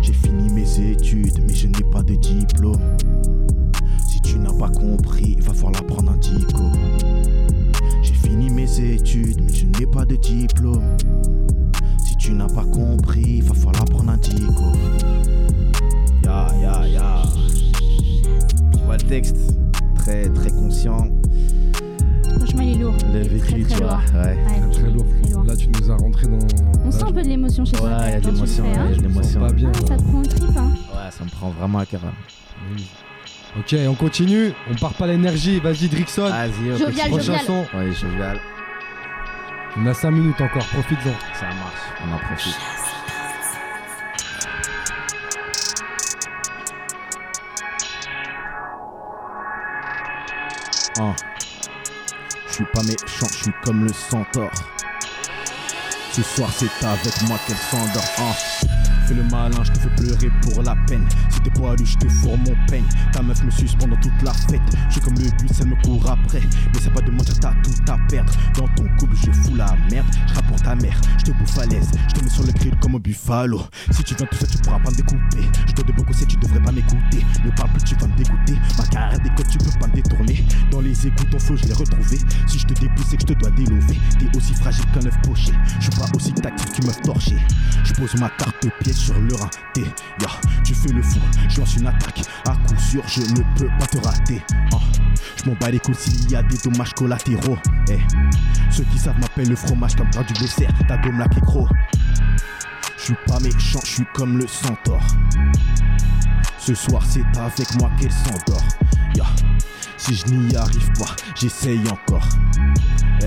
J'ai fini mes études, mais je n'ai pas de diplôme. Si tu n'as pas compris, va falloir prendre un dico. J'ai fini mes études, mais je n'ai pas de diplôme. Si tu n'as pas compris, va falloir prendre un dico. Ya, ya, ya. Tu vois le texte? Très, très conscient. Franchement, il est lourd. Le Il est vécu, très, très tu vois. lourd. Ouais. Très lourd. Très lourd. Là, tu nous as rentré dans. On Là, sent un peu de l'émotion chez toi. Ouais, il y a de l'émotion, fais, ouais, hein. il y a de je sens l'émotion. pas bien. Ça te prend au trip, hein. Ouais, ça me prend vraiment à cœur. hein. Ok, on continue. On part pas l'énergie. Vas-y, Drickson. Vas-y, on Jovial, jovial. son. Ouais, jovial. On a 5 minutes encore. Profite-en. Ça marche, on en profite. Ah. Je suis pas méchant, je suis comme le centaure. Ce soir c'est avec moi qu'elle s'endort. Ah. Fais le malin, je te fais pleurer pour la peine. T'es poilu, je te fourre mon peigne. Ta meuf me suce pendant toute la fête. Je comme le bus, elle me court après. Mais c'est pas de mentir, t'as tout à perdre. Dans ton couple, je fous la merde. Je pour ta mère, je te bouffe à l'aise. Je te mets sur le grill comme un buffalo. Si tu viens tout ça, tu pourras pas me découper. Je de beaucoup, tu devrais pas m'écouter. Ne parle plus, tu vas me dégoûter. Ma carrière d'école, tu peux pas me détourner. Dans les égouts, ton flow, je l'ai retrouvé. Si je te c'est que je te dois délover. T'es aussi fragile qu'un œuf poché. Je suis pas aussi tactique qu'une meuf torchée. Je pose ma carte pied sur le. T'es, ya, tu fais le fou. Je lance une attaque. À coup sûr, je ne peux pas te rater. Ah. Je m'en bats les couilles s'il y a des dommages collatéraux. Eh. Ceux qui savent m'appellent le fromage comme train du dessert. Ta gomme est gros. Je suis pas méchant, je suis comme le centaure. Ce soir c'est avec moi qu'elle s'endort. Si je n'y arrive pas, j'essaye encore. Eh,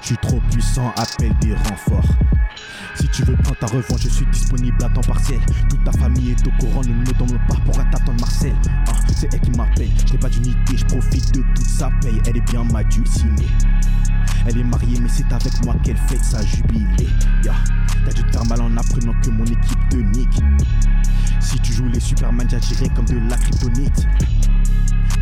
je suis trop puissant, appelle des renforts. Si tu veux prendre ta revanche, je suis disponible à temps partiel. Toute ta famille est au courant, ne me demande pas pourquoi t'attends Marcel. Ah, c'est elle qui m'appelle, je n'ai pas d'unité, je profite de toute sa paye. Elle est bien ma dulcinée. Elle est mariée, mais c'est avec moi qu'elle fête sa jubilé. Ya, t'as dû te faire mal en apprenant que mon équipe te nique. Si tu joues les Superman, j'agirais comme de la kryptonite.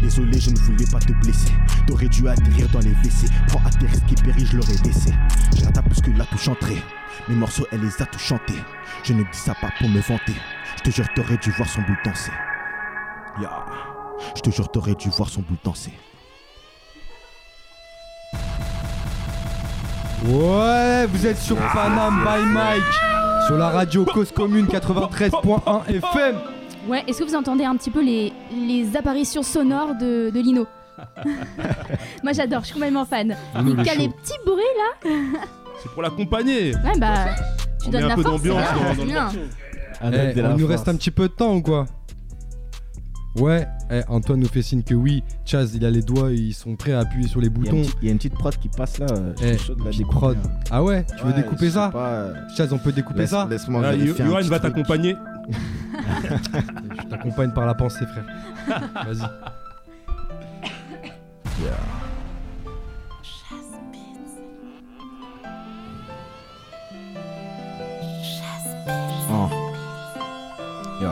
Désolé, je ne voulais pas te blesser. T'aurais dû atterrir dans les WC. Prends à tes risques et péris, je l'aurais laissé. J'ai la tape plus que la touche entrée. Mes morceaux, elle les a tous chantés. Je ne dis ça pas pour me vanter. Je te jure, t'aurais dû voir son boule danser. Ya. Je te jure, t'aurais dû voir son boule danser. Ouais, vous êtes sur Panam by Mike. Sur la radio Cause Commune 93.1 FM. Ouais, est-ce que vous entendez un petit peu les, les apparitions sonores de, de Lino Moi j'adore, je suis complètement fan. Lino, Il a les petits bruits là C'est pour l'accompagner. Ouais, bah. Tu On donnes met un la peu force, c'est d'ambiance dans- dans bien. Un Eh, de la nous force. reste un petit peu de temps ou quoi? Ouais, eh, Antoine nous fait signe que oui. Chaz, il a les doigts, ils sont prêts à appuyer sur les Il y, a boutons. petite- il y a une petite prod qui passe là. euh, Je Eh, suis chaud de la petite découper, prod. hein. Ah ouais, tu veux Ouais, découper je sais ça? pas, euh, Chaz, on peut découper laisse- ça? Laisse-moi Ah, vérifier un Yoann petit va truc. t'accompagner. Je t'accompagne par la pensée, frère. Vas-y. Oh. Yo.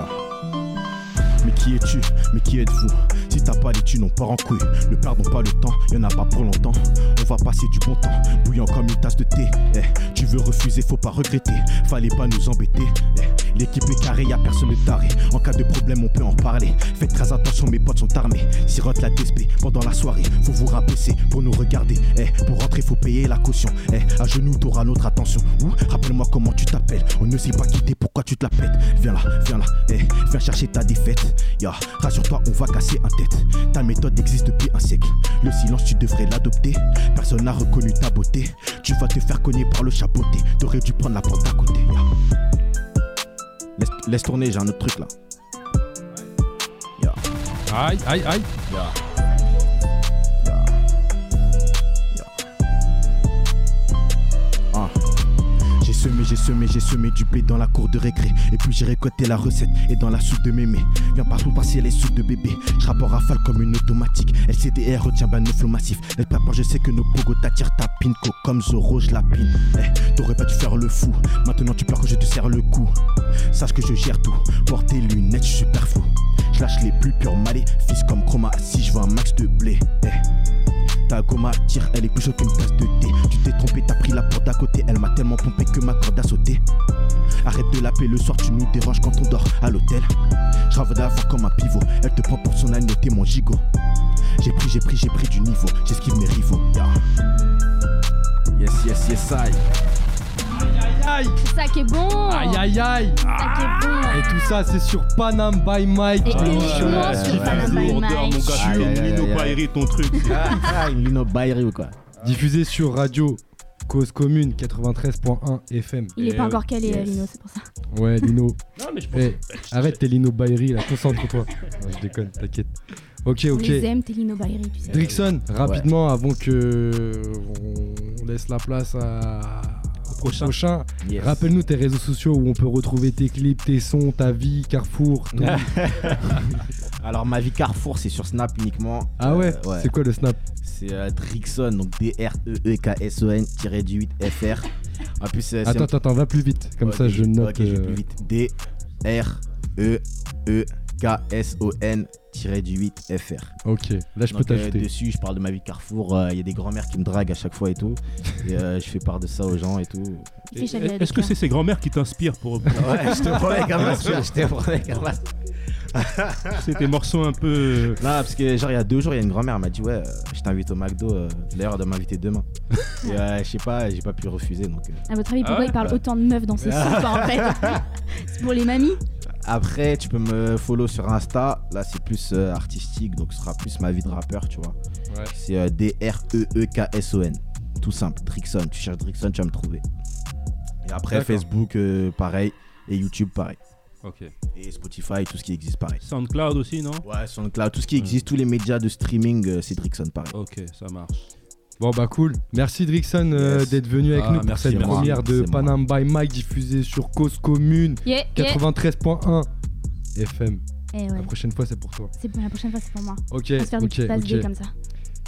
Mais qui es-tu? Mais qui êtes-vous? Si t'as pas les thunes, on part en couille. Ne perdons pas le temps, y en a pas pour longtemps. On va passer du bon temps, bouillant comme une tasse de thé. Eh, tu veux refuser, faut pas regretter. Fallait pas nous embêter. Eh, L'équipe est carrée, y a personne de taré. En cas de problème, on peut en parler. Faites très attention, mes potes sont armés. Sirote la DSP pendant la soirée. Faut vous rabaisser pour nous regarder. Eh, pour rentrer, faut payer la caution. Eh, à genoux, t'auras notre attention. Ouh, rappelle-moi comment tu t'appelles. On ne s'est pas quitté, pourquoi tu te la pètes Viens là, viens là, eh, viens chercher ta défaite. Ya, rassure-toi, on va casser un tête. Ta méthode existe depuis un siècle. Le silence, tu devrais l'adopter. Personne n'a reconnu ta beauté. Tu vas te faire cogner par le chapeauté. T'aurais dû prendre la porte à côté. ya. Laisse, laisse tourner, j'ai un autre truc là. Ya, Aïe, aïe, aïe. ya. Semé, j'ai semé, j'ai semé du blé dans la cour de récré. Et puis j'ai récolté la recette et dans la soupe de mémé. Viens partout passer les soupes de bébé. Je en rafale comme une automatique. LCDR retient ben nos flots massifs. Elle pas je sais que nos pogos t'attirent ta pinko comme Zoro, je la pine. Eh, t'aurais pas dû faire le fou. Maintenant tu peurs que je te serre le cou. Sache que je gère tout. Porte tes lunettes, je suis super flou. Je lâche les plus purs maléfices comme chroma. Si je veux un max de blé. Eh. Ta gomme tire, elle est plus chaude qu'une tasse de thé. Tu t'es trompé, t'as pris la porte d'à côté. Elle m'a tellement pompé que ma corde a sauté. Arrête de l'appeler le soir, tu nous déranges quand on dort à l'hôtel. Je rêve d'avoir comme un pivot. Elle te prend pour son agneau, t'es mon gigot. J'ai pris, j'ai pris, j'ai pris du niveau. J'esquive mes rivaux. ya. Yes, yes, yes, I. Aïe, C'est ça qui est bon. aïe, aïe, aïe. C'est ça qui est bon. Et tout ça, c'est sur Panam by Mike. Et uniquement est sur Panam by Mike. gars, Aïe, aïe, sur aïe, Lino aïe. Bairi, ton truc. Ah, une Lino Bairi ou quoi diffusée sur radio Cause Commune 93.1 FM. Il est pas encore calé, Lino, c'est pour ça. Ouais, Lino. Non, mais je Eh, arrête tes Lino Bairi là, concentre-toi. Je déconne, t'inquiète. Ok, ok. les aime, tes Lino Bairi, tu sais. Drickson, rapidement avant que on laisse la place à... prochain. prochain. Yes. Rappelle-nous tes réseaux sociaux où on peut retrouver tes clips, tes sons, ta vie, Carrefour. ton- Alors, ma vie Carrefour, c'est sur Snap uniquement. ah ouais, Euh, C'est quoi le snap? C'est euh, Drickson, donc E D-R-E-E-K-S-O-N, tiré du 8 FR. En plus, c'est Attends, attends, attends, va plus vite. Comme ça, je note. Ok, je vais euh, plus vite. D-R-E-E-K-S-O-N, tiré du 8 FR. Ok, là je peux euh, t'ajouter. dessus, je parle de ma vie Carrefour. euh, Il y a des grands-mères qui me draguent à chaque fois et tout. Et euh, je fais part de ça aux gens et tout. Est-ce des que c'est ces grands-mères qui t'inspirent pour Ouais, je te promets masque. Je te promets c'est tes morceaux un peu. Non, parce que genre il y a deux jours, il y a une grand-mère, elle m'a dit ouais, euh, je t'invite au McDo. euh, D'ailleurs, elle doit m'inviter demain. Et euh, je sais pas, j'ai pas pu refuser. Donc euh. À votre avis, Ah pourquoi ouais il parle autant de meufs dans ses sons en fait? C'est pour les mamies? Après, tu peux me follow sur Insta. Là, c'est plus euh, artistique, donc ce sera plus ma vie de rappeur, tu vois. Ouais. C'est euh, D-R-E-E-K-S-O-n. Tout simple, Drickson. Tu cherches Drickson, tu vas me trouver. Et après, D'accord. Facebook, euh, pareil. Et YouTube, pareil. Ok. Et Spotify, tout ce qui existe, pareil. Soundcloud aussi, non? Ouais, SoundCloud, tout ce qui existe, tous les médias de streaming, euh, c'est Drickson, pareil. Ok, ça marche. Bon bah cool. Merci Drickson euh, Yes. d'être venu avec Ah, nous pour merci, cette première de. Panam by Mike diffusée sur Cause Commune Yeah, yeah. 93.1 FM. Eh ouais. La prochaine fois c'est pour toi. C'est pour la prochaine fois, c'est pour moi. Ok, On va se faire des ok, petites passes D ok. comme ça.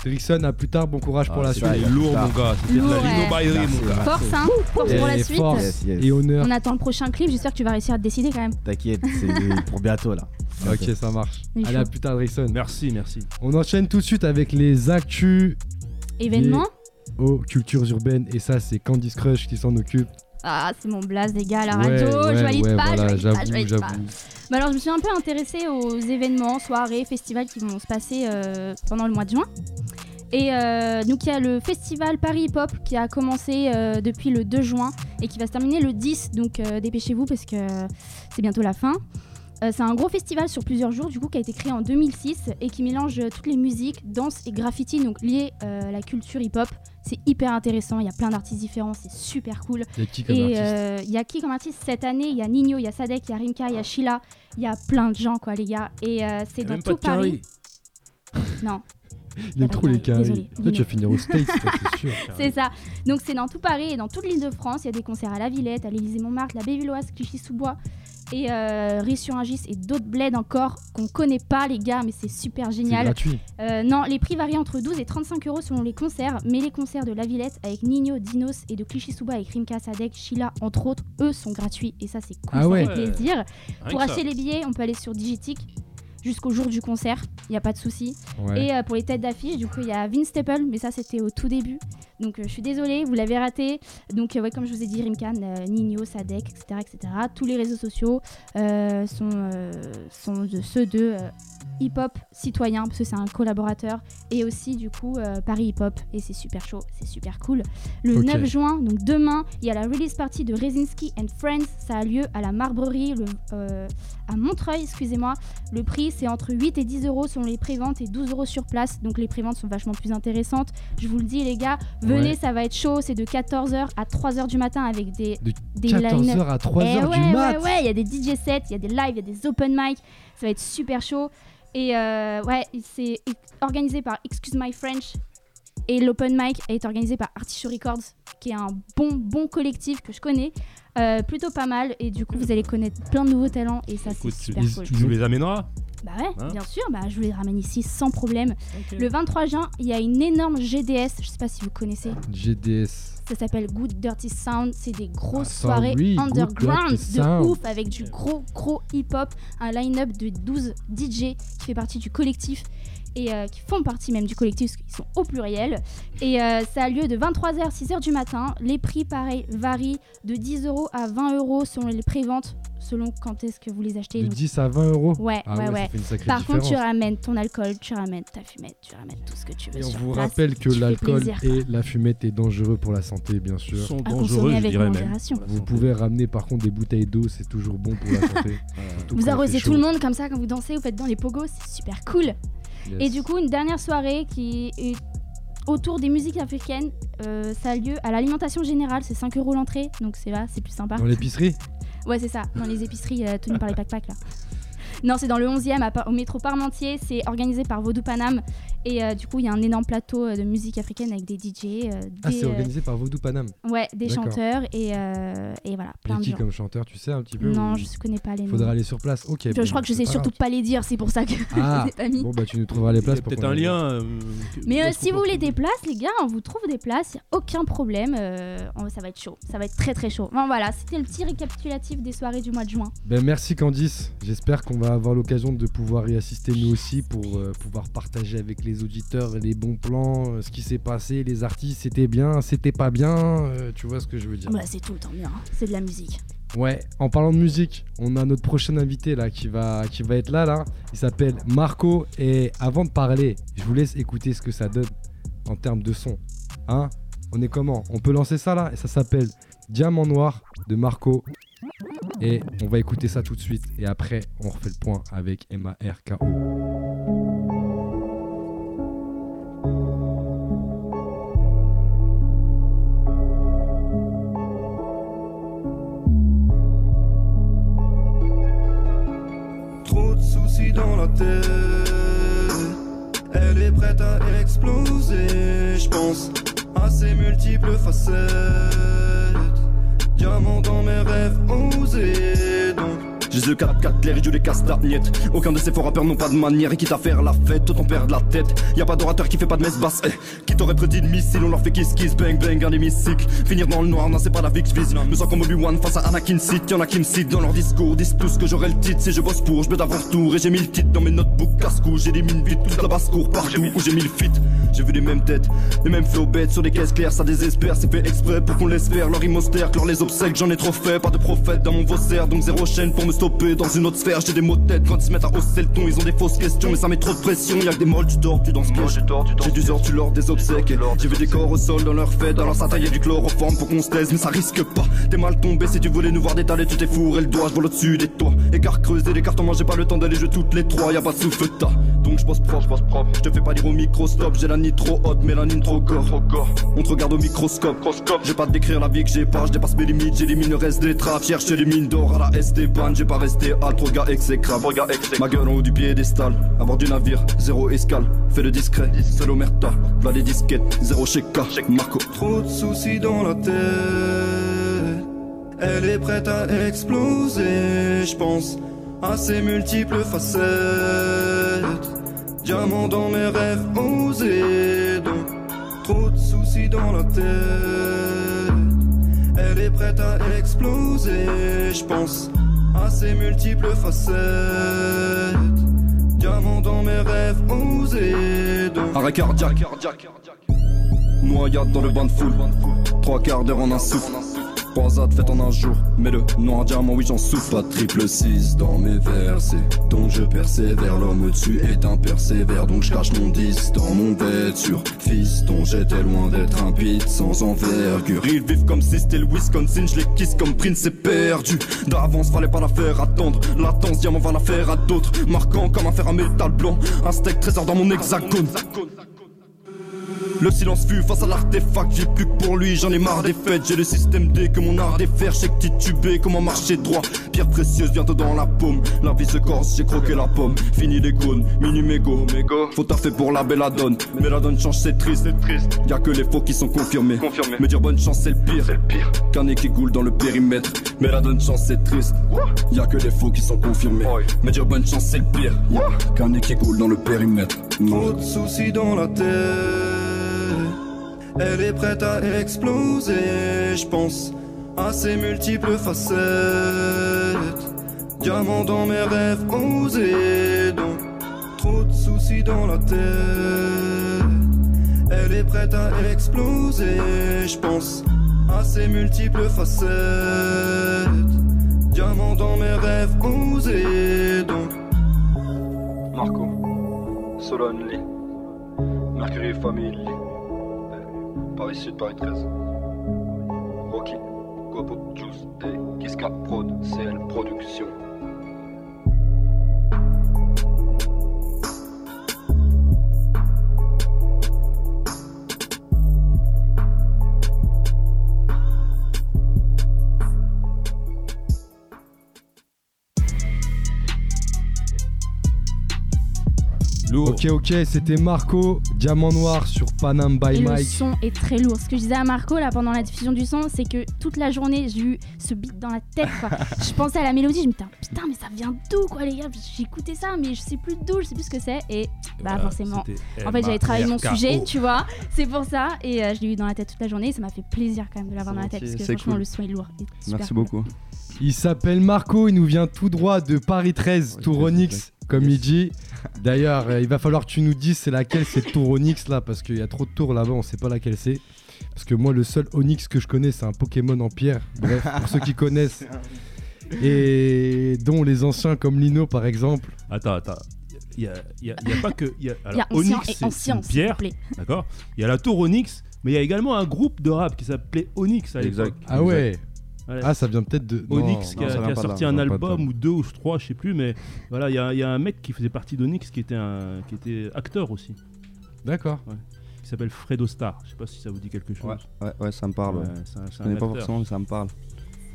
Drickson, à plus tard, bon courage pour Ah, la suite. C'est lourd, mon gars. C'était de la Lourd, ouais. Mon gars. Force, hein Force Et pour la suite. force. Yes, yes. Et honneur. On attend le prochain clip, j'espère que tu vas réussir à te décider quand même. T'inquiète, c'est pour bientôt là. Ok, ça marche. Allez, à plus tard, Drickson. Merci, merci. On enchaîne tout de suite avec les actus Événement aux cultures urbaines. Et ça, c'est Candice Crush qui s'en occupe. Ah, c'est mon blaze, les gars, à la radio. ouais, je valide ouais, pas, voilà, je valide pas, je valide pas. j'avoue. Bah alors, je me suis un peu intéressée aux événements, soirées, festivals qui vont se passer euh, pendant le mois de juin. Et euh, donc, il y a le festival Paris Hip Hop qui a commencé euh, depuis le 2 juin et qui va se terminer le 10. Donc, euh, dépêchez-vous parce que c'est bientôt la fin. Euh, c'est un gros festival sur plusieurs jours, du coup, qui a été créé en 2006 et qui mélange euh, toutes les musiques, danse et graffiti, donc liées euh, à la culture hip-hop. C'est hyper intéressant, il y a plein d'artistes différents, c'est super cool. Il y a qui comme Et artiste euh, il y a qui comme artiste cette année Il y a Nino, il y a Sadek, il y a Rimka, il y a Sheila, il y a plein de gens, quoi, les gars. Et euh, c'est dans tout. Paris. Non, Il aime trop les carrés. désolé, Toi, tu vas finir au States, c'est sûr. c'est ça. Donc c'est dans tout Paris et dans toute l'île de France. Il y a des concerts à la Villette, à l'Élysée-Montmartre, la Bévilloise, Clichy-sous-Bois et euh, Ris-sur-Ingis et d'autres bleds encore qu'on connaît pas, les gars, mais c'est super C'est génial. gratuit. Euh, non, les prix varient entre 12 et 35 euros selon les concerts, mais les concerts de La Villette avec Nino, Dinos et de Clichy-sous-Bois avec Rimka, Sadek, Sheila, entre autres, eux sont gratuits et ça c'est cool, Ah ça ouais. fait plaisir. Rien Pour que ça. acheter les billets, on peut aller sur Digitic jusqu'au jour du concert, il n'y a pas de souci. Ouais. Et euh, pour les têtes d'affiche, du coup, il y a Vince Staple, mais ça, c'était au tout début. Donc, euh, je suis désolée, vous l'avez raté. Donc, euh, ouais, comme je vous ai dit, Rimkan, euh, Nino, Sadek, etc., etc. Tous les réseaux sociaux sont, sont de ceux de Hip Hop Citoyen, parce que c'est un collaborateur. Et aussi, du coup, euh, Paris Hip Hop. Et c'est super chaud, c'est super cool. Le Ok. 9 juin, donc demain, il y a la release party de Rezinski and Friends. Ça a lieu à la Marbrerie, le, euh, à Montreuil, excusez-moi. Le prix, c'est entre 8 et 10 euros selon les préventes et 12 euros sur place. Donc les préventes sont vachement plus intéressantes. Je vous le dis, les gars, venez, Ouais. ça va être chaud. C'est de 14h à 3h du matin avec des, De des line-up. 14h à 3h Eh ouais, du mat. Ouais, ouais, il y a des DJ sets, il y a des lives, il y a des open mic. Ça va être super chaud. Et euh, ouais, c'est organisé par Excuse My French. Et l'open mic est organisé par Artichaut Records, qui est un bon, bon collectif que je connais. Euh, plutôt pas mal. Et du coup, vous allez connaître plein de nouveaux talents. Et ça, c'est tu, super les- cool. tu nous les amèneras? Bah ouais, Hein bien sûr. Bah, je vous les ramène ici sans problème. Le 23 juin, il y a une énorme GDS. Je sais pas si vous connaissez. GDS. Ça s'appelle Good Dirty Sound. C'est des grosses Ah, soirées underground de Sound. ouf avec du gros, gros hip-hop. Un line-up de 12 DJ qui fait partie du collectif et euh, qui font partie même du collectif parce qu'ils sont au pluriel. Et euh, ça a lieu de 23h à 6h du matin. Les prix, pareil, varient de 10 euros à 20 euros selon les préventes, selon quand est-ce que vous les achetez. De Donc, 10 à 20 euros. Ouais, Ah ouais, ouais, ouais. ça fait une sacrée Par contre, tu ramènes ton alcool, tu ramènes ta fumette, tu ramènes tout ce que tu veux. Et on vous place. rappelle que l'alcool et la fumette est dangereux pour la santé, bien sûr. sont À dangereux, je avec dirais même. modération. Vous pouvez ramener par contre des bouteilles d'eau, c'est toujours bon pour la santé. Surtout Vous arrosez tout le monde comme ça quand vous dansez, vous faites dans les pogos, c'est super cool. Yes. Et du coup, une dernière soirée qui est autour des musiques africaines, euh, ça a lieu à l'alimentation générale, c'est 5 euros l'entrée, donc c'est là, c'est plus sympa. Dans l'épicerie? Ouais, c'est ça, dans les épiceries euh, tenues par les pack là. Non, c'est dans le 11e, à Par- au métro Parmentier. C'est organisé par Vaudou Panam. Et euh, du coup, il y a un énorme plateau euh, de musique africaine avec des DJ, euh, Ah, c'est euh, organisé par Vaudou Panam. ouais, des chanteurs et, euh, et voilà, plein a de qui gens. comme chanteur, tu sais un petit peu Non, ou- je ne connais pas les noms. Faudra aller sur place. Ok. Je, bon, je crois que je sais pas surtout grave. pas les dire, c'est pour ça que Ah, je les ai pas mis. Bon, bah tu nous trouveras les places. peut-être un lien. euh, Mais euh, si vous voulez des places, les gars, on vous trouve des places, il a aucun problème. euh, ça va être chaud, ça va être très très chaud. Bon, voilà, c'était le petit récapitulatif des soirées du mois de juin. Ben, merci Candice. J'espère qu'on va avoir l'occasion de pouvoir y assister nous aussi pour euh, pouvoir partager avec les auditeurs les bons plans, euh, ce qui s'est passé, les artistes, c'était bien, c'était pas bien, euh, tu vois ce que je veux dire. Bah, c'est tout le temps bien, hein. c'est de la musique. Ouais, en parlant de musique, on a notre prochain invité là qui va, qui va être là là. Il s'appelle Marco et avant de parler, je vous laisse écouter ce que ça donne en termes de son. Hein On est comment? On peut lancer ça là? Et ça s'appelle Diamant Noir de Marco. Et on va écouter ça tout de suite et après on refait le point avec M-A-R-K-O. Exploser. Je pense à ses multiples facettes. Diamant dans mes rêves osés. J'ai the 4 4 clair et je les casse ta niette. Aucun de ces faux rappeurs n'ont pas de manière Et quitte à faire la fête, autant perdre la tête. Y a pas d'orateur qui fait pas de messe basse eh. Qui t'aurait prédit de missile, on leur fait kiss kiss Bang bang, un hémicycle. Finir dans le noir, non c'est pas la Vix Vis Me sens comme Obi-Wan face à Anakin Sith Y'en a qui me citent dans leur discours Disent tous que j'aurai le titre. Si je bosse pour, je peux d'avoir tour Et j'ai mis le titre dans mes notebooks casse-cou. J'ai des mines vides, toute la basse-cour Partout où j'ai mis le fit. J'ai vu les mêmes têtes, les mêmes flots bêtes Sur des caisses claires, ça désespère C'est fait exprès pour qu'on laisse faire leur imostère Clore les obsèques, j'en ai trop fait Pas de prophète dans mon vaussaire. Donc zéro chaîne pour me stopper dans une autre sphère. J'ai des mots de tête quand ils se mettent à hausser le ton. Ils ont des fausses questions, mais ça met trop de pression. Y'a que des molles, tu dors, tu danses piège. J'ai du heures, tu leur des obsèques. J'ai vu des corps au sol dans leur fête. Alors ça taillait du chloroforme pour qu'on se taise, mais ça risque pas. T'es mal tombé si tu voulais nous voir détaler, tu t'es fourré le doigt. Je vole au-dessus des toits. Écart creusé, les cartons, j'ai pas le temps d'aller jouer toutes les trois. Y'a pas de souffle. Donc je bosse propre, je bosse propre. Je te fais pas dire au micro stop. J'ai la nitro haute, mélanine trop gore. On te regarde au microscope. J'ai pas décrire la vie que j'ai pas. Je dépasse mes limites, j'élimine le reste des trappes. Cherche les mines d'or à la Esteban. J'ai pas resté alt, gars exécrable. Ma gueule en haut du piédestal. À bord du navire, zéro escale. Fais le discret, seul omerta. V'là les disquettes, zéro cheka. Marco. Trop de soucis dans la tête. Elle est prête à exploser, je pense à ses multiples facettes. Diamant dans mes rêves osés, donc trop de soucis dans la tête. Elle est prête à exploser, je pense à ses multiples facettes. Diamant dans mes rêves osés, Arrêt cardiaque. Noyade dans le bain de foule. Trois quarts d'heure en un souffle. Croisade faite en un jour, mais le noir diamant, oui j'en souffre. Pas triple 6 dans mes versets, donc je persévère. L'homme au-dessus est un persévère, donc je cache mon 10 dans mon vêture. Fiston, j'étais loin d'être un pit sans envergure. Ils vivent comme si c'était le Wisconsin, je les kiss comme Prince c'est perdu. D'avance, fallait pas la faire attendre. Latence, diamant va la faire à d'autres. Marquant comme un fer à métal blanc. Un steak trésor dans mon hexagone. Le silence fut face à l'artefact, j'ai plus que pour lui, j'en ai marre des fêtes, j'ai le système D que mon art défaire, j'ai que titubé, comment marcher droit, pierre précieuse bientôt dans la paume, la vie se corse, j'ai croqué la pomme, fini les cônes, mini mégo, faut taffer pour la belle donne, mais la donne change c'est triste, c'est triste, y'a que les faux qui sont confirmés, confirmés. me dire bonne chance c'est le pire, c'est le pire, qu'un nez qui goule dans le périmètre, mais la donne chance c'est triste, y'a que les faux qui sont confirmés, me dire bonne chance c'est le pire, qu'un nez qui goule dans le périmètre, Trop de soucis dans la tête. Elle est prête à exploser, je pense à ses multiples facettes. Diamant dans mes rêves osés, donc trop de soucis dans la tête. Elle est prête à exploser, je pense à ses multiples facettes. Diamant dans mes rêves osés, donc Marco, Solon Lee, Mercury Family, Paris Sud, Paris 13, Rocky, Gopo, Juice et Kiska Prod, CL Production. Lourd. Ok, ok, c'était Marco, Diamant Noir sur Panam by Et le Mike. son est très lourd. Ce que je disais à Marco là pendant la diffusion du son, c'est que toute la journée j'ai eu ce beat dans la tête. Quoi. je pensais à la mélodie, je me disais putain mais ça vient d'où quoi les gars? J'ai écouté ça mais je sais plus d'où, je sais plus ce que c'est et bah Voilà, forcément. En fait j'avais travaillé mon sujet, tu vois. C'est pour ça et euh, je l'ai eu dans la tête toute la journée. et Ça m'a fait plaisir quand même de l'avoir dans la tête parce que C'est franchement cool. le son est lourd. Merci cool. beaucoup. Il s'appelle Marco, il nous vient tout droit de Paris 13, Touronix, comme il dit. D'ailleurs, euh, il va falloir que tu nous dises c'est laquelle c'est Touronix là, parce qu'il y a trop de tours là-bas, on sait pas laquelle c'est. Parce que moi, le seul Onyx que je connais, c'est un Pokémon en pierre. Bref, pour ceux qui connaissent. Et dont les anciens comme Lino par exemple. Attends, attends. Il y a, y a- il y a pas que. il y a- Il y a alors, ancien Onyx, et c'est- c'est ancien, une s'il vous pierre. plaît. D'accord? Il y a la tour Onyx, mais il y a également un groupe de rap qui s'appelait Onyx à Exact. l'époque. Ah ouais Ah, ça vient peut-être de. Onyx non, qui a, non, qui sorti là, un album ou deux ou trois, je sais plus, mais voilà, il y, a- il y a un mec qui faisait partie d'Onyx qui était un, qui était acteur aussi, D'accord. qui s'appelle Fredo Star. Je sais pas si ça vous dit quelque chose. Ouais, ouais, ouais, ça me parle. Ouais. Ouais, c'est un- c'est Je un connais pas forcément, mais ça me parle.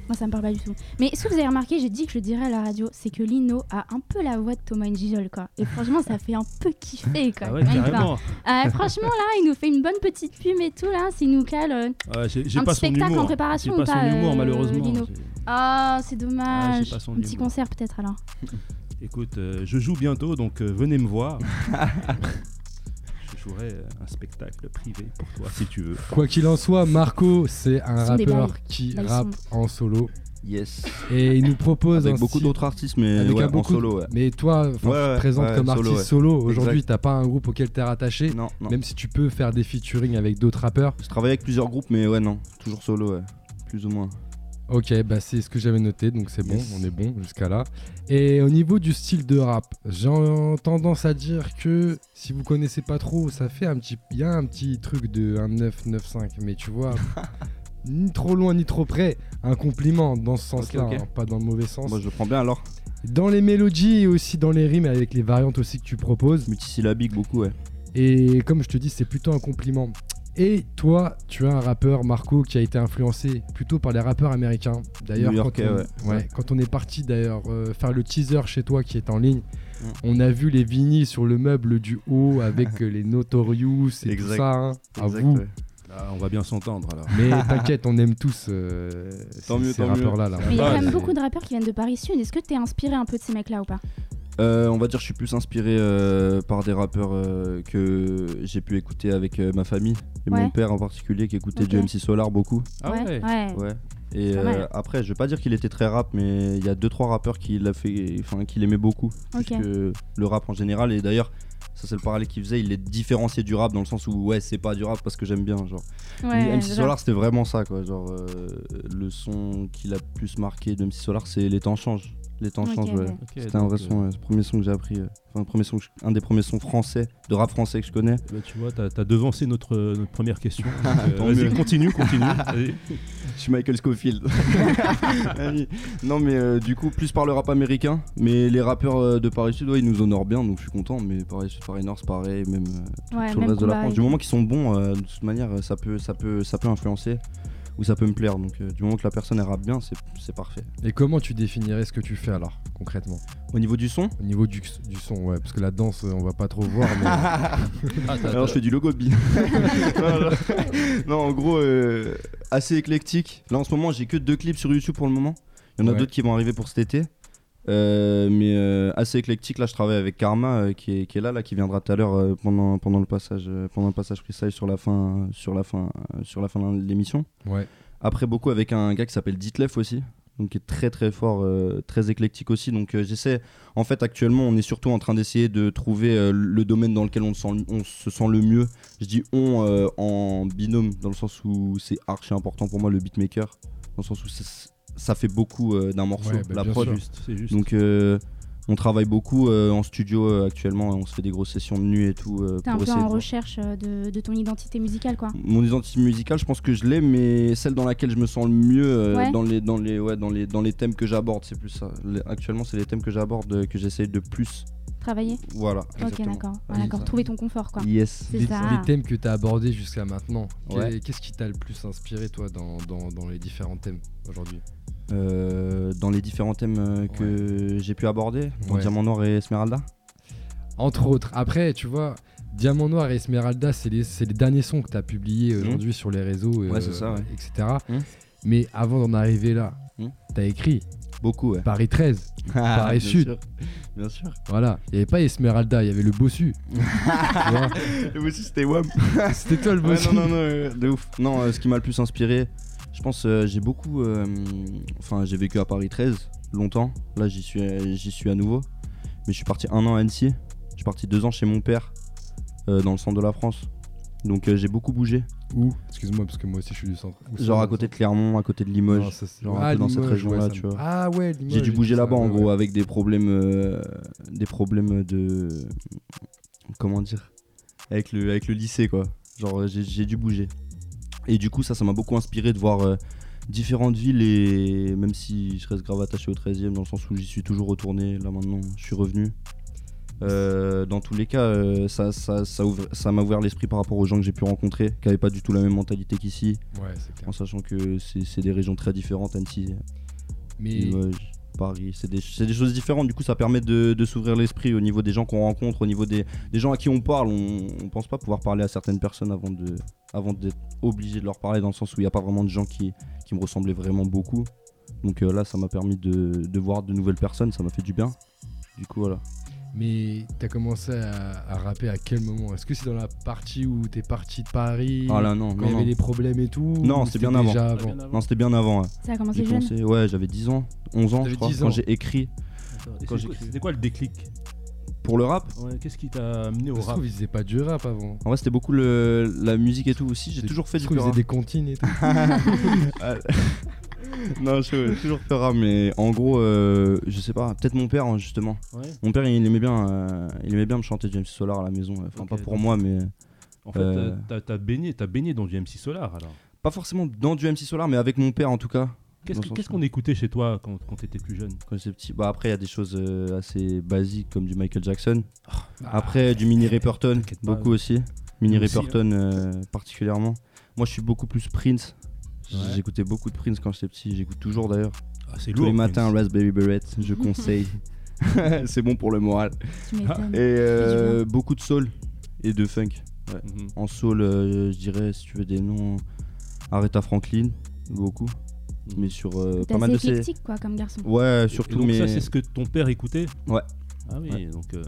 Moi, ça me parle pas du tout. Mais ce que vous avez remarqué, j'ai dit que je le dirais à la radio, c'est que Lino a un peu la voix de Thomas Njijol, quoi. Et franchement, ça fait un peu kiffer, quoi. Ah ouais, carrément. Ah, franchement, là, il nous fait une bonne petite pub et tout, là. S'il nous cale. euh, Ouais, Un pas petit son spectacle humour. en préparation J'ai ou pas pas, son humour, euh, malheureusement. Lino Ah, c'est dommage. pas un petit humour. concert, peut-être, alors. Écoute, euh, je joue bientôt, donc euh, venez me voir. je jouerai euh, un spectacle privé pour toi, si tu veux. Quoi qu'il en soit, Marco, c'est un rappeur qui Là, rappe en solo. Yes. Et il nous propose Avec beaucoup d'autres artistes, mais avec ouais, un en solo, ouais. Mais toi, Ouais, tu te présentes ouais, comme solo, artiste ouais. solo. Aujourd'hui, t'as pas un groupe auquel t'es rattaché. Non, non. Même si tu peux faire des featuring avec d'autres rappeurs. Je travaille avec plusieurs groupes, mais ouais, non. Toujours solo, ouais. Plus ou moins. Ok, bah c'est ce que j'avais noté, donc c'est bon, on est bon jusqu'à là. Et au niveau du style de rap, j'ai tendance à dire que si vous connaissez pas trop, ça fait un petit, il y a un petit truc de un 9, 9, 5, mais tu vois, ni trop loin ni trop près, un compliment dans ce sens-là, hein, pas dans le mauvais sens. Moi je prends bien alors. Dans les mélodies et aussi dans les rimes avec les variantes aussi que tu proposes. Multisyllabique beaucoup, ouais. Et comme je te dis, c'est plutôt un compliment. Et toi, tu as un rappeur, Marco, qui a été influencé plutôt par les rappeurs américains. D'ailleurs, quand, on- ouais. ouais, Ouais. quand on est parti d'ailleurs euh, faire le teaser chez toi qui est en ligne, on a vu les vinyles sur le meuble du haut avec euh, les Notorious et tout ça. hein, à Exact, vous. ouais. Là, on va bien s'entendre alors. Mais t'inquiète, on aime tous euh, Tant ces, mieux, ces tant mieux. rappeurs-là. là. Mais il y a Ah, quand même beaucoup de rappeurs qui viennent de Paris Sud. Est-ce que t'es inspiré un peu de ces mecs-là ou pas? Euh, on va dire que je suis plus inspiré euh, par des rappeurs euh, que j'ai pu écouter avec euh, ma famille et Ouais. mon père en particulier qui écoutait Ok. du MC Solar beaucoup. Ah ouais. ouais. Ouais. Et euh, après, je vais pas dire qu'il était très rap, mais il y a deux trois rappeurs qui l'a fait, enfin qui l'aimaient beaucoup, plus Ok. que le rap en général. Et d'ailleurs, ça c'est le parallèle qu'il faisait, il les différenciait du rap dans le sens où ouais, c'est pas du rap parce que j'aime bien, genre. Ouais, MC Solar, c'était vraiment ça, quoi. Genre, euh, le son qui l'a plus marqué de MC Solar, c'est Les temps changent. Les temps changent, ouais. C'était un vrai euh, son, ouais. c'est le premier son que j'ai appris. euh, Enfin, le premier son je- un des premiers sons français, de rap français que je connais. bah, tu vois, t'as as devancé notre, euh, notre première question. Donc, euh, Vas-y, continue, continue. Vas-y. Je suis Michael Scofield. Non, mais euh, du coup, plus par le rap américain. Mais les rappeurs euh, de Paris Sud, ouais, ils nous honorent bien, donc je suis content. Mais Paris Sud, Paris Nord, c'est pareil, même euh, Ouais, sur le reste de la France. Du moment qu'ils sont bons, euh, de toute manière, ça peut, ça peut, ça peut influencer ou ça peut me plaire. Donc, euh, du moment que la personne elle rappe bien, c'est parfait. Et comment tu définirais ce que tu fais alors, concrètement? Au niveau du son, Au niveau du, du son, ouais, parce que la danse, on va pas trop voir, mais. Ah, Alors je fais du logo de bi. non, en gros, euh, assez éclectique. Là en ce moment, j'ai que deux clips sur YouTube pour le moment. Il y en a Ouais. d'autres qui vont arriver pour cet été. Euh, mais euh, assez éclectique. Là, je travaille avec Karma euh, qui, est, qui est là, là, qui viendra tout à l'heure pendant, pendant le passage, pendant le passage freestyle sur la fin, sur la fin, sur la fin de l'émission. Ouais. Après, beaucoup avec un gars qui s'appelle Ditlef aussi. Donc, qui est très très fort, très éclectique aussi. Donc, j'essaie. En fait, actuellement, on est surtout en train d'essayer de trouver le domaine dans lequel on, se sent- on se sent le mieux. Je dis on en binôme, dans le sens où c'est archi important pour moi le beatmaker. Dans le sens où c'est- ça fait beaucoup euh, d'un morceau, Ouais, bah, la prod. juste, c'est juste. Donc, euh, on travaille beaucoup euh, en studio euh, actuellement. On se fait des grosses sessions de nuit et tout. euh, T'es un peu de en recherche de, de ton identité musicale, quoi. Mon identité musicale, je pense que je l'ai, mais celle dans laquelle je me sens le mieux euh, Ouais. dans, les, dans, les, ouais, dans, les, dans les thèmes que j'aborde, c'est plus ça. Actuellement, c'est les thèmes que j'aborde euh, que j'essaye de plus. Travailler Voilà. Ok, d'accord. C'est d'accord. Trouver ton confort, quoi. Yes. C'est les, ça. les thèmes que tu as abordés jusqu'à maintenant, Ouais. qu'est-ce qui t'a le plus inspiré toi dans, dans- dans les différents thèmes aujourd'hui? Euh, dans les différents thèmes euh, que j'ai pu aborder, dans Ouais. Diamant Noir et Esmeralda. Entre autres. Après, tu vois, Diamant Noir et Esmeralda, c'est les, derniers sons que tu as publiés aujourd'hui sur les réseaux, Mmh. Ouais, ça, ouais. etc. Mmh. Mais avant d'en arriver là, Mmh. tu as écrit Beaucoup, ouais. Paris 13, Paris Bien Sud. sûr. Bien sûr. Voilà. Il n'y avait pas Esmeralda, il y avait le bossu. Et aussi, c'était WAM. C'était toi le Ouais, bossu. non, non, non, euh, de ouf. Non, euh, ce qui m'a le plus inspiré, je pense, euh, j'ai beaucoup. euh, Enfin, j'ai vécu à Paris 13 longtemps. Là, j'y suis, j'y suis à nouveau. Mais je suis parti un an à Annecy. Je suis parti deux ans chez mon père, euh, dans le centre de la France. Donc, euh, j'ai beaucoup bougé. Où? Excuse-moi, parce que moi aussi je suis du centre. Où ça, Genre à côté de Clermont, à côté de Limoges. Non, ça, c'est- genre Ah, un peu dans cette Limoges, région-là, tu vois. Ah ouais, Limoges. J'ai dû bouger ça, là-bas en ouais, gros ouais. avec des problèmes, euh, des problèmes de, comment dire, avec le, avec le lycée quoi. Genre j'ai, j'ai dû bouger. Et du coup ça, ça m'a beaucoup inspiré de voir euh, différentes villes et même si je reste grave attaché au 13e dans le sens où j'y suis toujours retourné, là maintenant je suis revenu. Euh, dans tous les cas, euh, ça, ça, ça, ouvre- ça m'a ouvert l'esprit par rapport aux gens que j'ai pu rencontrer, qui n'avaient pas du tout la même mentalité qu'ici, Ouais, c'est clair. en sachant que c'est, c'est des régions très différentes, Annecy, Mais C'est des, choses différentes. Du coup, ça permet de, s'ouvrir l'esprit au niveau des gens qu'on rencontre, au niveau des, gens à qui on parle. On, on pense pas pouvoir parler à certaines personnes avant d'être obligé de leur parler, dans le sens où il n'y a pas vraiment de gens qui, qui me ressemblaient vraiment beaucoup. Donc euh, là, ça m'a permis de, de voir de nouvelles personnes, ça m'a fait du bien. Du coup, voilà. Mais t'as commencé à, à rapper à quel moment? Est-ce que c'est dans la partie où t'es parti de Paris? Ah là, non, Quand il y avait des problèmes et tout? Non, c'était bien avant. avant bien avant? Non, c'était bien avant. ouais. Ça a commencé J'ai jeune? commencé- ouais, j'avais 10 ans, 11 ans, je crois, 10 quand ans. j'ai écrit C'était quoi le déclic? Pour le rap? Ouais, Qu'est-ce qui t'a amené au rap trouve, ils faisaient pas du rap avant. En vrai, c'était beaucoup le, la musique et tout aussi. J'ai toujours fait du trouve, ils rap. faisaient des comptines et tout. non, je toujours rap, mais en gros, euh, je sais pas, peut-être mon père, hein, justement. Ouais. Mon père, il aimait bien, euh, il aimait bien me chanter du MC Solar à la maison. Enfin, pas pour donc- moi, mais En fait, Euh. t'as- baigné, baigné dans du MC Solar alors. pas forcément dans du MC Solar, mais avec mon père en tout cas. Qu'est-ce qu'on écoutait chez toi quand, quand t'étais plus jeune? Quand j'étais petit. Bah après, il y a des choses assez basiques comme du Michael Jackson. Ah, Après, du Mini pas. beaucoup aussi. Mini aussi, hein. Euh, particulièrement. Moi, je suis beaucoup plus Prince. Ouais. J'écoutais beaucoup de Prince quand j'étais petit. J'écoute toujours d'ailleurs. Ah, c'est Tous lourd. les matins, Prince. Raspberry Beret, je conseille. c'est bon pour le moral. Et euh, beaucoup de soul et de funk. Ouais. Mhm. En soul, euh, je dirais, si tu veux des noms, Aretha Franklin, beaucoup. Mais sur euh, pas mal de ces. éclectique, quoi, comme garçon. Ouais, Et surtout. donc mais... ça, c'est ce que ton père écoutait? Ouais. Ah oui, Ouais. donc euh,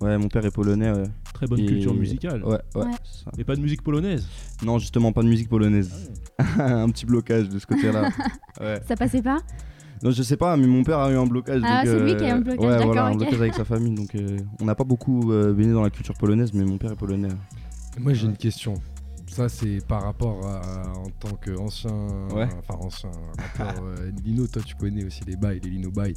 Ouais, mon père est polonais. Ouais. très bonne Et- culture musicale. Ouais, ouais. Et pas de musique polonaise. Non, justement, pas de musique polonaise. un petit blocage de ce côté-là. ouais. Ça passait pas Non, je sais pas, mais mon père a eu un blocage. Ah, donc, c'est lui euh, qui a eu un blocage, Ouais, d'accord, voilà, un blocage avec sa famille. Donc, euh, on n'a pas beaucoup euh, baigné dans la culture polonaise, mais mon père est polonais. Moi j'ai une question. Ça c'est par rapport à, en tant qu'ancien, Ouais. enfin ancien rappeur euh, Lino, toi tu connais aussi les bails, les Lino bails.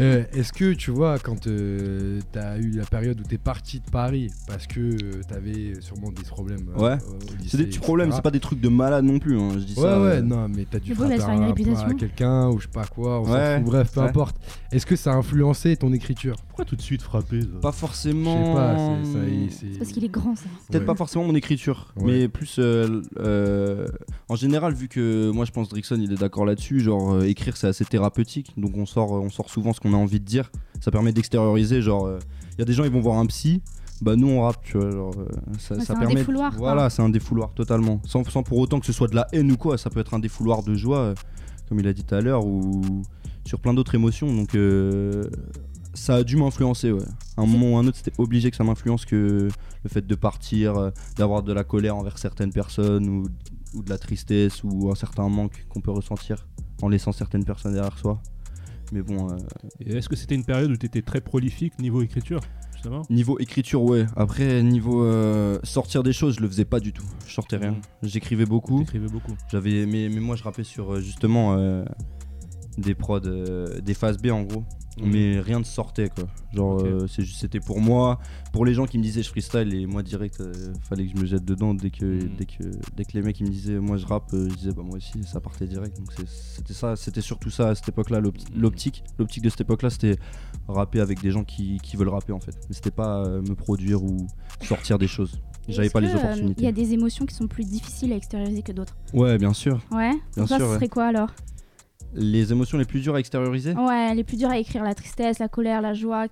Euh, Est-ce que tu vois quand euh, t'as eu la période où t'es parti de Paris parce que euh, t'avais sûrement des problèmes euh, Ouais. C'est des petits etc. problèmes, c'est pas des trucs de malade non plus. hein, Je dis Ouais, ça. ouais, euh, non, mais t'as dû frapper à quelqu'un ou je sais pas quoi, on Ouais, fout, bref, peu ouais. importe. Est-ce que ça a influencé ton écriture? Pourquoi tout de suite frapper ça? Pas Je forcément. sais pas, c'est- parce qu'il est grand, ça. Peut-être Ouais. pas forcément mon écriture, Ouais. mais plus euh, euh, en général vu que moi je pense Drickson il est d'accord là-dessus, genre euh, écrire c'est assez thérapeutique, donc on sort on sort souvent ce qu'on a envie de dire, ça permet d'extérioriser, genre il y a des gens ils vont voir un psy, bah nous on rappe, tu vois, genre ça, un permet défouloir, voilà c'est un défouloir totalement, sans, sans pour autant que ce soit de la haine ou quoi, ça peut être un défouloir de joie, comme il a dit tout à l'heure, ou sur plein d'autres émotions, donc euh, ça a dû m'influencer, ouais. À un moment ou un autre, c'était obligé que ça m'influence que le fait de partir, euh, d'avoir de la colère envers certaines personnes ou, ou de la tristesse ou un certain manque qu'on peut ressentir en laissant certaines personnes derrière soi. Mais bon, euh, Est-ce que c'était une période où t'étais très prolifique niveau écriture justement? Niveau écriture, ouais. Après, niveau euh, sortir des choses, je le faisais pas du tout. Je sortais rien. Mhm. J'écrivais beaucoup. T'écrivais beaucoup. J'avais, mais, mais moi, je rappais sur justement euh, des prods, des phases B en gros. Mhm. Mais rien ne sortait quoi. Genre, Ok. euh, c'est juste- c'était pour moi, pour les gens qui me disaient je freestyle et moi direct, euh, fallait que je me jette dedans dès que, Mhm. dès que, dès que les mecs ils me disaient moi je rappe, euh, je disais bah moi aussi, ça partait direct. Donc c'était ça, c'était surtout ça à cette époque-là, Mhm. l'optique, l'optique de cette époque-là, c'était rapper avec des gens qui, qui veulent rapper en fait. Mais c'était pas euh, me produire ou sortir des choses. J'avais pas les que, opportunités. Il y a des émotions qui sont plus difficiles à extérioriser que d'autres? Ouais, bien sûr. Ouais? Bien Pour toi, sûr, ce ouais. serait quoi alors? Les émotions les plus dures à extérioriser Ouais, les plus dures à écrire, la tristesse, la colère, la joie.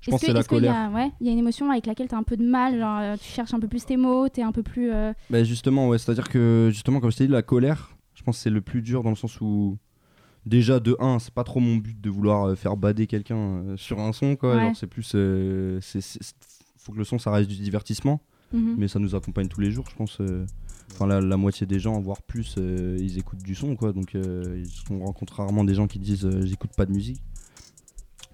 Je pense que c'est la colère. ouais, il y a une émotion avec laquelle tu as un peu de mal, genre euh, tu cherches un peu plus tes mots, tu es un peu plus. euh, Bah justement, ouais, c'est-à-dire que justement, comme je t'ai dit, la colère, je pense que c'est le plus dur dans le sens où déjà de 1, c'est pas trop mon but de vouloir euh, faire bader quelqu'un euh, sur un son, quoi. Ouais. Genre, c'est plus, euh, c'est, c'est- c'est- faut que le son ça reste du divertissement, mhm. mais ça nous accompagne tous les jours, je pense. euh. Enfin, la, la moitié des gens, voire plus, euh, ils écoutent du son, quoi. Donc, euh, on rencontre rarement des gens qui disent j'écoute pas de musique.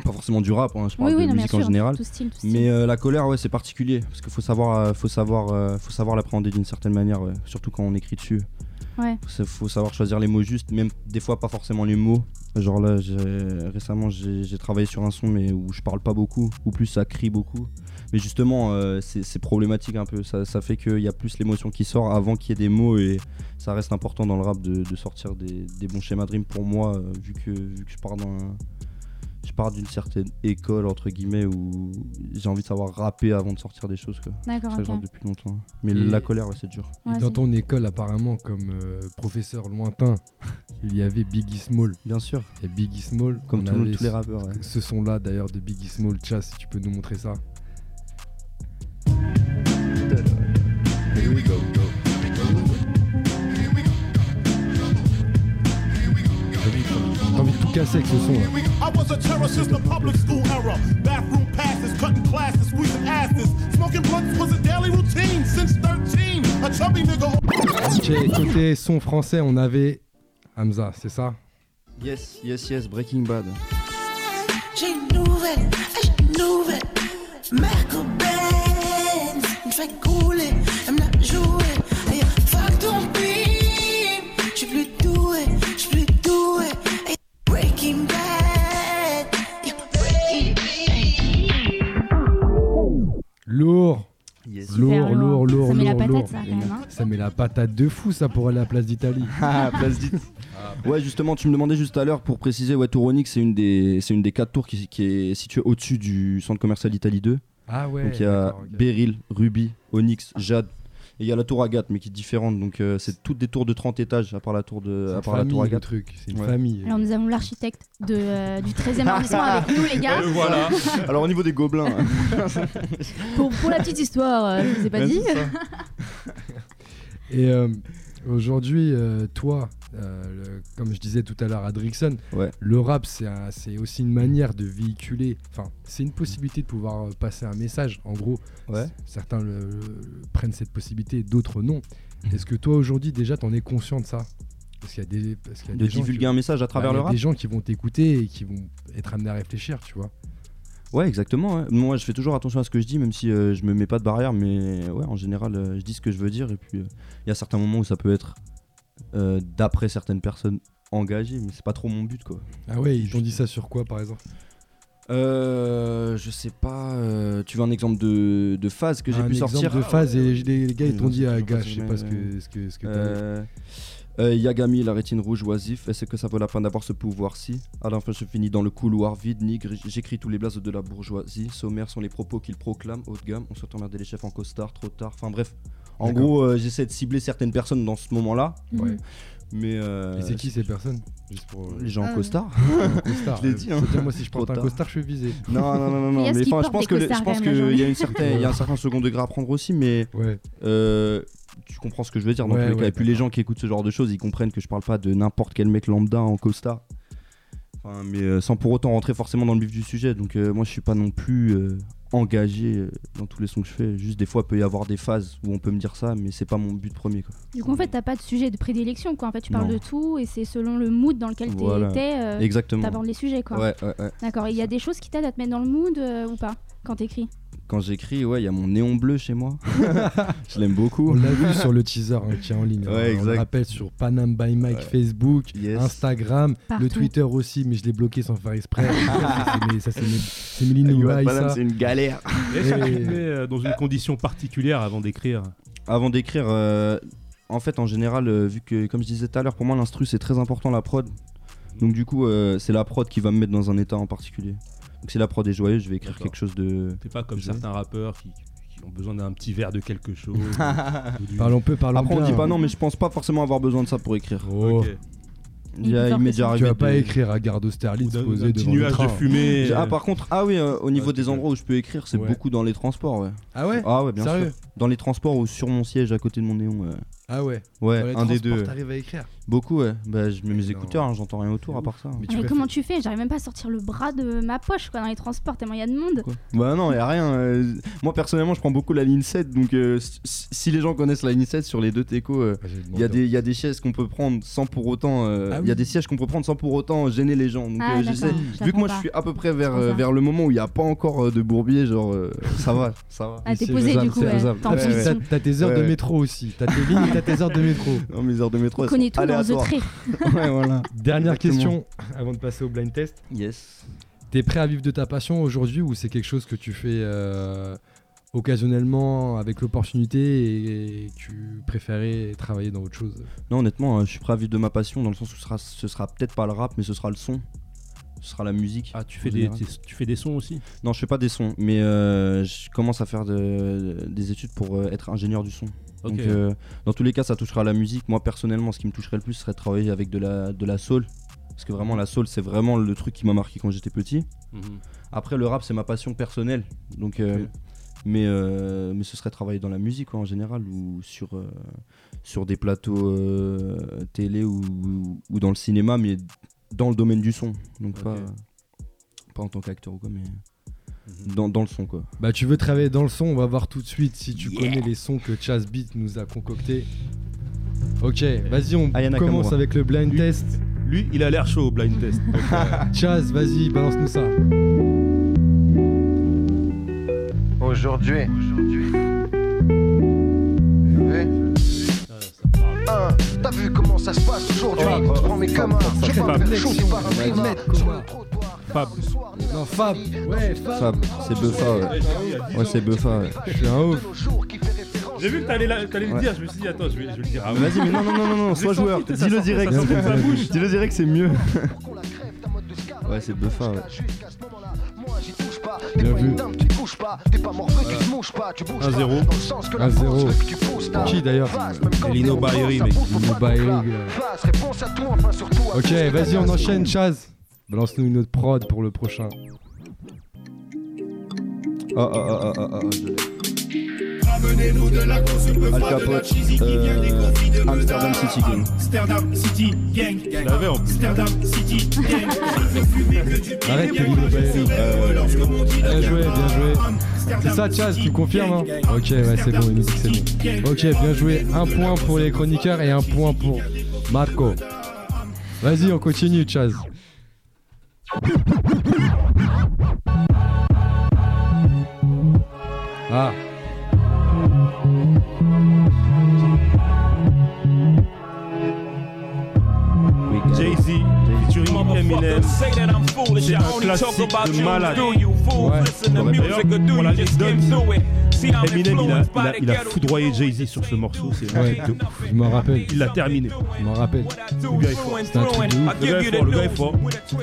Pas forcément du rap, hein, je parle Oui, oui, de non, musique en général. tout style, tout style. Mais euh, la colère, ouais, c'est particulier parce qu'il faut savoir, euh, faut savoir, euh, faut savoir l'appréhender d'une certaine manière, ouais. surtout quand on écrit dessus. Il faut savoir choisir les mots justes, même des fois pas forcément les mots. Genre là, récemment, j'ai travaillé sur un son mais où je parle pas beaucoup, ou plus ça crie beaucoup. Mais justement, euh, c'est problématique un peu. Ça, fait qu'il y a plus l'émotion qui sort avant qu'il y ait des mots et ça reste important dans le rap de, sortir des, bons schémas rime pour moi, euh, vu que vu que je pars d'un je pars d'une certaine école entre guillemets où j'ai envie de savoir rapper avant de sortir des choses quoi. D'accord, Ça que ok. j'en ai depuis longtemps. Mais Et- la colère ouais, c'est dur. Et Ouais, dans ton école, apparemment, comme euh, professeur lointain, il y avait Biggie Small. Bien sûr. Et Biggie Small, Comme tous- les rappeurs, ouais. Ce son-là, d'ailleurs, de Biggie Small. Chas, si tu peux nous montrer ça. 13. A chubby nigga. Ok, côté son français, on avait Hamza, c'est ça? Yes, yes, yes, Breaking Bad. J'ai une nouvelle, j'ai une nouvelle. Merco Benz, je vais couler, Lourd. Yes. Lourd, lourd, lourd, Ça met la patate, ça, quand même. Hein. Ça met la patate de fou, ça, pour aller à la place d'Italie. ah, place d'Italie. Ah. ouais, justement, tu me demandais juste à l'heure pour préciser, ouais, Touronic, c'est une des, c'est une des quatre tours qui, est située au-dessus du centre commercial d'Italie 2. Ah ouais. Donc il y a okay. Beryl, Ruby, Onyx, Jade, et il y a la tour Agathe, mais qui est différente. Donc euh, c'est toutes des tours de 30 étages, à part la tour de, C'est à une part la tour Agathe. C'est une Ouais. famille. Alors nous avons l'architecte de, euh, du 13e arrondissement avec nous les gars. voilà. Alors au niveau des gobelins. Pour, pour la petite histoire, euh, je vous ai pas Ouais, dit. Et euh, aujourd'hui, euh, toi, euh, le- comme je disais tout à l'heure à Drixon, Ouais. le rap, c'est un- aussi une manière de véhiculer, enfin, c'est une possibilité de pouvoir euh, passer un message. En gros, Ouais. certains le- le- prennent cette possibilité, d'autres non. Est-ce que toi, aujourd'hui, déjà, t'en es conscient de ça? Parce qu'il y a des, parce qu'il y a De des gens divulguer qui- un message à travers Bah, le rap? des gens qui vont t'écouter et qui vont être amenés à réfléchir, tu vois. Ouais, exactement. ouais. Moi, je fais toujours attention à ce que je dis, même si euh, je me mets pas de barrière. Mais ouais, en général, euh, je dis ce que je veux dire. Et puis, euh, il y a certains moments où ça peut être d'après certaines personnes engagées, mais c'est pas trop mon but, quoi. Ah ouais, ils t'ont dit ça sur quoi, par exemple? Euh, je sais pas. euh, tu veux un exemple de, de phase que j'ai Un pu exemple sortir? de phase et les, les gars ils t'ont dit ah c'est gars pas je sais pas ce que ce que ce que t'as Euh, euh, Yagami, la rétine rouge oisif, est-ce que ça vaut la peine d'avoir ce pouvoir-ci? À la fin, je finis dans le couloir vide, nigre, j'écris tous les blazes de la bourgeoisie. Sommaires sont les propos qu'il proclame, haut de gamme. On souhaite emmerder les chefs en costard, trop tard. Enfin bref, en gros, euh, j'essaie de cibler certaines personnes dans ce moment-là. Ouais. Mais. euh, Et c'est qui ces personnes? Juste pour, Les gens en Ah. costard. En costard, je l'ai dit. Hein. moi si je porte Trop un tard. costard je suis visé. Non, non, non, non, Mais enfin, je pense des que, je qu'il y a journée. une certain, il y a un certain second degré à prendre aussi, mais Ouais. euh, tu comprends ce que je veux dire dans Ouais, tous les cas. ouais, Et puis les gens qui écoutent ce genre de choses, ils comprennent que je parle pas de n'importe quel mec lambda en costard. Enfin, mais euh, sans pour autant rentrer forcément dans le vif du sujet. Donc euh, moi, je suis pas non plus euh, engagé dans tous les sons que je fais. Juste des fois, il peut y avoir des phases où on peut me dire ça, mais c'est pas mon but premier. Quoi. Du coup en fait t'as pas de sujet de prédilection quoi. En fait tu parles Non. de tout et c'est selon le mood dans lequel Voilà. t'es, euh, Exactement. t'abordes les sujets quoi. Ouais, ouais, ouais. D'accord. Il y a des choses qui t'aident à te mettre dans le mood euh, ou pas? Quand t'écris Quand j'écris, ouais, il y a mon néon bleu chez moi. je l'aime beaucoup. On l'a vu sur le teaser hein, qui est en ligne. Ouais, hein. On exact. le rappelle sur Panam by Mike Ouais. Facebook, Yes. Instagram, Partout. le Twitter aussi, mais je l'ai bloqué sans faire exprès. ça c'est mes- c'est mes- c'est une galère. Et- euh, dans une condition particulière avant d'écrire? Avant d'écrire, euh, en fait, en général, euh, vu que, comme je disais tout à l'heure, pour moi, l'instru, c'est très important, la prod. Donc, du coup, euh, c'est la prod qui va me mettre dans un état en particulier. Donc, si la prod est joyeuse, je vais écrire quelque chose de. T'es pas comme certains rappeurs qui, qui ont besoin d'un petit verre de quelque chose. ou du- Parlons peu, parlons Après, on dit pas non, mais je pense pas forcément avoir besoin de ça pour écrire. Oh. Ok. Il, y a- Il m'est Tu vas pas de- écrire à Garde Sterling poser d'un petit devant le nuage de fumée. Ah, par contre, ah oui, euh, au niveau Ouais, des endroits où je peux écrire, c'est Ouais. beaucoup dans les transports, ouais. Ah ouais? Ah ouais, bien Sérieux? sûr. Dans les transports ou sur mon siège à côté de mon néon. Ah ouais. Ouais, un des deux. T'arrives à écrire. Beaucoup, ouais. Bah, je mets mes écouteurs, hein, j'entends rien autour à part ça. Mais Ah, tu Mais préfères- comment tu fais? J'arrive même pas à sortir le bras de ma poche quoi dans les transports tellement il y a de monde. Bah non, y a rien. euh, moi personnellement, je prends beaucoup la ligne 7, donc euh, si les gens connaissent la ligne 7 sur les deux techos, euh, Ah, il y, a des- y a des chaises qu'on peut prendre sans pour autant. euh, Ah Il y a oui. des sièges qu'on peut prendre sans pour autant gêner les gens. Donc Ah, euh, d'accord, j'essaie. je Vu que moi comprends je suis à peu près vers, euh, vers le moment où il n'y a pas encore euh, de bourbier, genre euh, ça va, ça va. Ah t'es C'est posé faisable, du coup c'est ouais. faisable. Ah. T'as t'as tes heures Ouais, de ouais. métro aussi. T'as tes lignes, t'as tes heures de métro. Non, mes heures de métro, elles connais sont tout dans The aléatoires. Trait. ouais, voilà. Dernière Exactement. question avant de passer au blind test. Yes. T'es prêt à vivre de ta passion aujourd'hui ou c'est quelque chose que tu fais euh, occasionnellement avec l'opportunité et tu préférais travailler dans autre chose? Non, honnêtement, euh, je suis prêt à vivre de ma passion dans le sens où ce sera, ce sera peut-être pas le rap, mais ce sera le son. Ce sera la musique. Ah, tu fais, en des, général. tu, tu fais des sons aussi? Non, je fais pas des sons, mais euh, je commence à faire de- des études pour euh, être ingénieur du son. Donc, euh, dans tous les cas, ça touchera à la musique. Moi, personnellement, ce qui me toucherait le plus serait de travailler avec de la, de la soul. Parce que vraiment, la soul, c'est vraiment le truc qui m'a marqué quand j'étais petit. Mhm. Après, le rap, c'est ma passion personnelle. Donc, euh, mais, euh, mais ce serait travailler dans la musique quoi, en général ou sur, sur des plateaux télé ou, ou dans le cinéma, mais dans le domaine du son. Donc, pas, pas en tant qu'acteur ou quoi, mais. Dans, dans le son quoi. Bah tu veux travailler dans le son, on va voir tout de suite si tu connais les sons que Chaz Beat nous a concoctés. Ok, vas-y on Nakamura. commence avec le blind Lui- test. Lui, il a l'air chaud au blind test. Donc, euh, Chaz, vas-y, balance-nous ça. Aujourd'hui. Parle. Hein, T'as vu comment ça se passe aujourd'hui? Ah, Je prends mes communs, je Fab. pars faire shooter par un Sur le trottoir, Fab. Non, Fab. Ouais, Fab. Fab, c'est Buffa, ouais. Ouais, c'est Buffa, ouais. Je suis un ouf. J'ai vu que t'allais la- t'allais le Ouais. dire, je me suis dit, attends, je vais, je vais le dire. avant. Vas-y, mais non, non, non, non, non, sois joueur. ça Dis-le direct. ça sortait de sa bouche. Dis-le direct, c'est mieux. Ouais, c'est Buffa, ouais. Bien vu. Un zéro. 1-0. Qui d'ailleurs Lino Baeri, mec. Lino Baeri, euh. Ok, vas-y, on enchaîne, Chaz. Balance-nous une autre prod pour le prochain. Ah, ah, ah, ah, ah, ah, je l'ai. Ramenez-nous de la grosse peu Al froide, de la Capote, cheesy qui vient des euh, conflits de Amsterdam. City Gang. Amsterdam City Gang. Amsterdam City Gang. Je veux fumer que du bien. Arrête, Kevin Baeri. Lorsque mon dit Bien joué, bien joué. C'est ça, Chaz, tu confirmes hein Ok, ouais, c'est bon, il nous dit que c'est bon. Ok, bien joué. Un point pour les chroniqueurs et un point pour Marco. Vas-y, on continue, Chaz. Ah, Jay-Z, featuring Eminem. C'est un classique de malade. ouais. D'ailleurs, pour l'anecdote, Eminem, il a, il, a, il a foudroyé Jay-Z sur ce morceau. C'est Ouais, truc de ouf. je m'en rappelle. Il l'a terminé. Je m'en rappelle. Le gars est fort. C'était un truc de ouf. Le gars est fort, le gars est fort.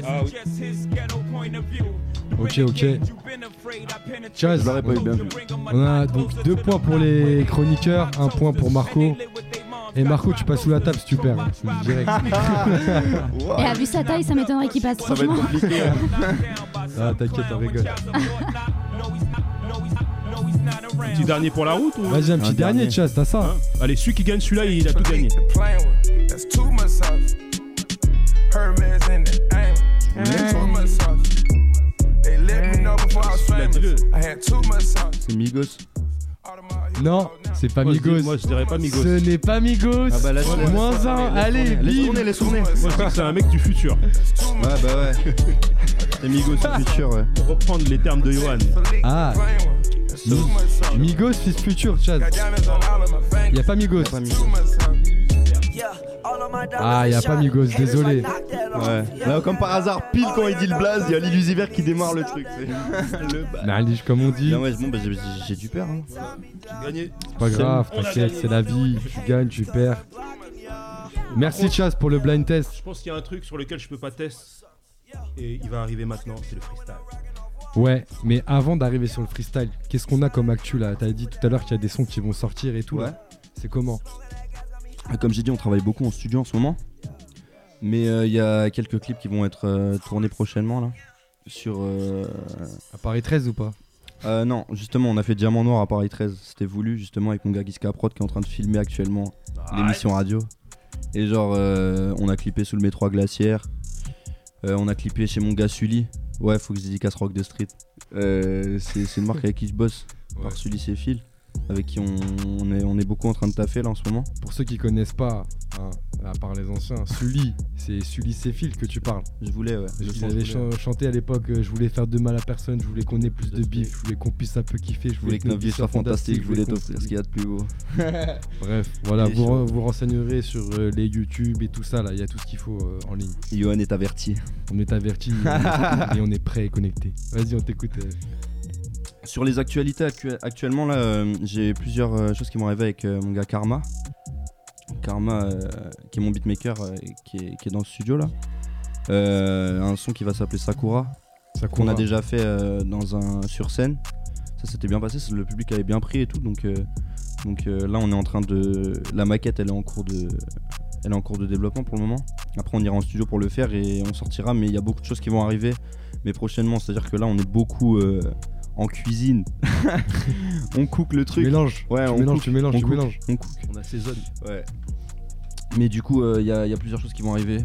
Ah oui. Ok, ok. Chaz, Je l'aurais pas eu bien vu. on a donc deux points pour les chroniqueurs, un point pour Marco. Et Marco, tu passes sous la table si tu perds. direct. Et à vu sa taille, ça m'étonnerait qu'il passe. Ça va être compliqué. hein. Ah, t'inquiète, on rigole. Petit dernier pour la route ou? Vas-y, un petit Un dernier, dernier. Chaz, t'as ça Hein Allez, celui qui gagne celui-là, il a tout gagné. C'est Migos. Non, c'est pas Migos. moi, je dirais pas Migos. Ce n'est pas Migos. Ah bah, Moins un, allez, laisse bim. tourner, laisse tourner. Moi, je dis que c'est un mec du futur. Ouais, bah ouais. C'est Migos au futur, ouais. Pour reprendre les termes de Johan. Ah, Migos fils futur, Chaz. Y a pas Migos. Pas Migos. Ah, y a pas Migos, désolé. Ouais. Là, comme par hasard, pile quand il dit le blaze, il y a l'illusiver qui démarre le truc. le. Nalish, comme on dit, Bien, ouais, bon, bah, j'ai- j'ai- j'ai du père. Hein. Gagné. c'est pas grave, t'inquiète, c'est la vie. Tu gagnes, tu perds. Merci Chaz pour le blind test. Je pense qu'il y a un truc sur lequel je peux pas tester. Et il va arriver maintenant, c'est le freestyle. Ouais, mais avant d'arriver sur le freestyle, qu'est-ce qu'on a comme actu là? T'as dit tout à l'heure qu'il y a des sons qui vont sortir et tout. là. Ouais. C'est comment? Ah, Comme j'ai dit, on travaille beaucoup en studio en ce moment. Mais euh, il y a quelques clips qui vont être euh, tournés prochainement là. Sur. euh, À Paris 13 ou pas? Euh, non, justement, on a fait Diamant Noir à Paris 13. C'était voulu justement avec mon gars Giska Prod qui est en train de filmer actuellement l'émission radio. Et genre, euh, on a clippé sous le métro à Glacière. Euh, on a clippé chez mon gars Sully. Ouais, faut que je dédicace Rock de Street. Euh, c'est une marque avec qui je bosse. Par Sully c'est Phil. Avec qui on, on est, on est beaucoup en train de taffer là en ce moment. Pour ceux qui connaissent pas, hein, à part les anciens, Sully, c'est Sully Céphile que tu parles. Je voulais, ouais. Je chanté à l'époque euh, Je voulais faire de mal à personne, je voulais qu'on ait plus de bif, je voulais qu'on puisse un peu kiffer, Je voulais que notre vie soit fantastique, je voulais t'offrir ce qu'il y a de plus beau. Bref, voilà, vous, vous renseignerez sur euh, les YouTube et tout ça, là, il y a tout ce qu'il faut euh, en ligne. Johan est averti. On est averti et on est prêt et connecté. Vas-y, on t'écoute. Sur les actualités actu- actuellement, là, j'ai plusieurs choses qui m'ont arrivé avec mon gars Karma. Karma, euh, qui est mon beatmaker, euh, qui, est, qui est dans le studio là. Euh, un son qui va s'appeler Sakura, Sakura. qu'on a déjà fait dans un sur scène. Ça s'était bien passé, le public avait bien pris et tout. Donc, donc euh, là, on est en train de. La maquette, elle est en cours de. Elle est en cours de développement pour le moment. Après, on ira en studio pour le faire et on sortira. Mais il y a beaucoup de choses qui vont arriver, mais prochainement. C'est-à-dire que là, on est beaucoup euh, en cuisine. on cook le Tu truc. mélanges, Ouais, tu on mélanges, cook, tu mélanges, on tu cook, mélanges. On cook. On assaisonne. Ouais. Mais du coup, il y, a- y a plusieurs choses qui vont arriver.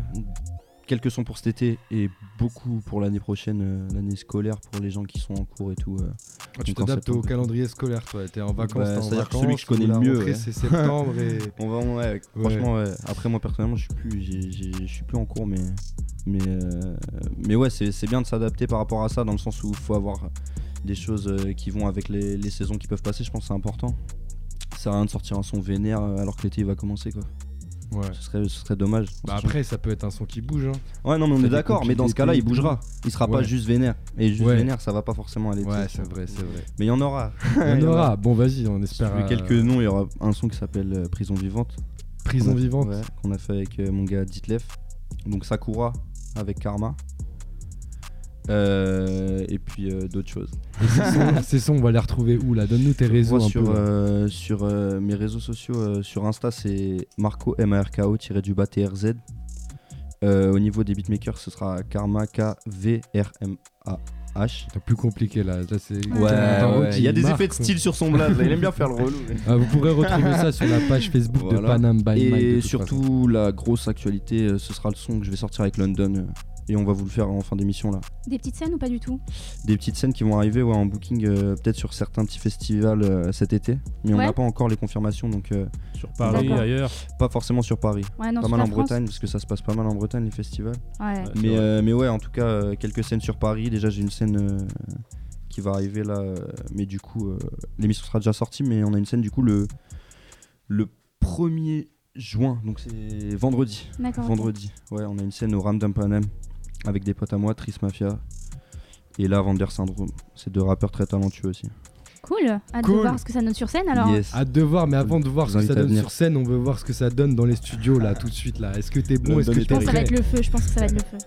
Quelques sons pour cet été et beaucoup pour l'année prochaine, euh, l'année scolaire pour les gens qui sont en cours et tout. euh. Ah, tu t'adaptes au calendrier scolaire, toi. T'es en vacances, Bah, t'es en c'est-à-dire que vacances. celui que je connais le mieux, ouais. c'est septembre et. On va, ouais, Ouais. franchement, ouais. Après, moi personnellement, je suis plus, je suis plus en cours, mais, mais, euh, mais ouais, c'est c'est bien de s'adapter par rapport à ça, dans le sens où il faut avoir des choses euh, qui vont avec les, les saisons qui peuvent passer. Je pense que c'est important. Ça sert à rien de sortir un son vénère euh, alors que l'été il va commencer, quoi. Ouais. Ce, serait, ce serait dommage. Bah après, ça peut être un son qui bouge. Hein. Ouais, non, mais on est d'accord, mais dans ce cas-là, il bougera. Il sera pas juste vénère. Et juste Ouais. vénère, ça va pas forcément aller. Ouais, c'est vrai, c'est vrai. Mais il y en aura. Il y en aura. Bon, vas-y, on espère. Vu euh, quelques noms, il y aura un son qui s'appelle Prison Vivante. Prison Vivante. ouais, Qu'on a fait avec euh, mon gars Ditlef. Donc Sakura avec Karma. Euh, et puis euh, d'autres choses. Et ces sons, ces sons, on va les retrouver où là? Donne-nous tes réseaux. Un sur, peu, euh, sur euh, mes réseaux sociaux, euh, sur Insta, c'est Marco M-A-R-K-O tiré du bas TRZ. Euh, au niveau des beatmakers, ce sera Karma K-V-R-M-A-H. C'est plus compliqué là. Là, c'est. Ouais, il y a des marque, effets de quoi. style sur son blaze, il aime bien faire le relou. Ah, vous pourrez retrouver ça sur la page Facebook de. Panam by Et surtout, la grosse actualité, ce sera le son que je vais sortir avec London. Et on va vous le faire en fin d'émission là. Des petites scènes ou pas du tout? Des petites scènes qui vont arriver ouais, en booking, euh, peut-être sur certains petits festivals euh, cet été. Mais on Ouais. n'a pas encore les confirmations donc. euh, Sur Paris, ailleurs Pas forcément sur Paris. Ouais, non, pas sur mal en France. Bretagne parce que ça se passe pas mal en Bretagne les festivals. Mais, euh, mais ouais, en tout cas, euh, quelques scènes sur Paris. Déjà, j'ai une scène euh, qui va arriver là. mais du coup, euh, l'émission sera déjà sortie. Mais on a une scène du coup le, le 1er juin. Donc c'est vendredi. Vendredi. Ouais, on a une scène au Ramdam Panem avec des potes à moi, Tris Mafia. Et là, Vander Syndrome. C'est deux rappeurs très talentueux aussi. Cool. Hâte Cool. de voir ce que ça donne sur scène alors. Yes. Hâte de voir, mais avant de voir ce que ça donne sur scène, on veut voir ce que ça donne dans les studios là, tout de suite là. Est-ce que t'es bon Est-ce que Je pense que ça va être le feu. Je pense que ça va être le feu.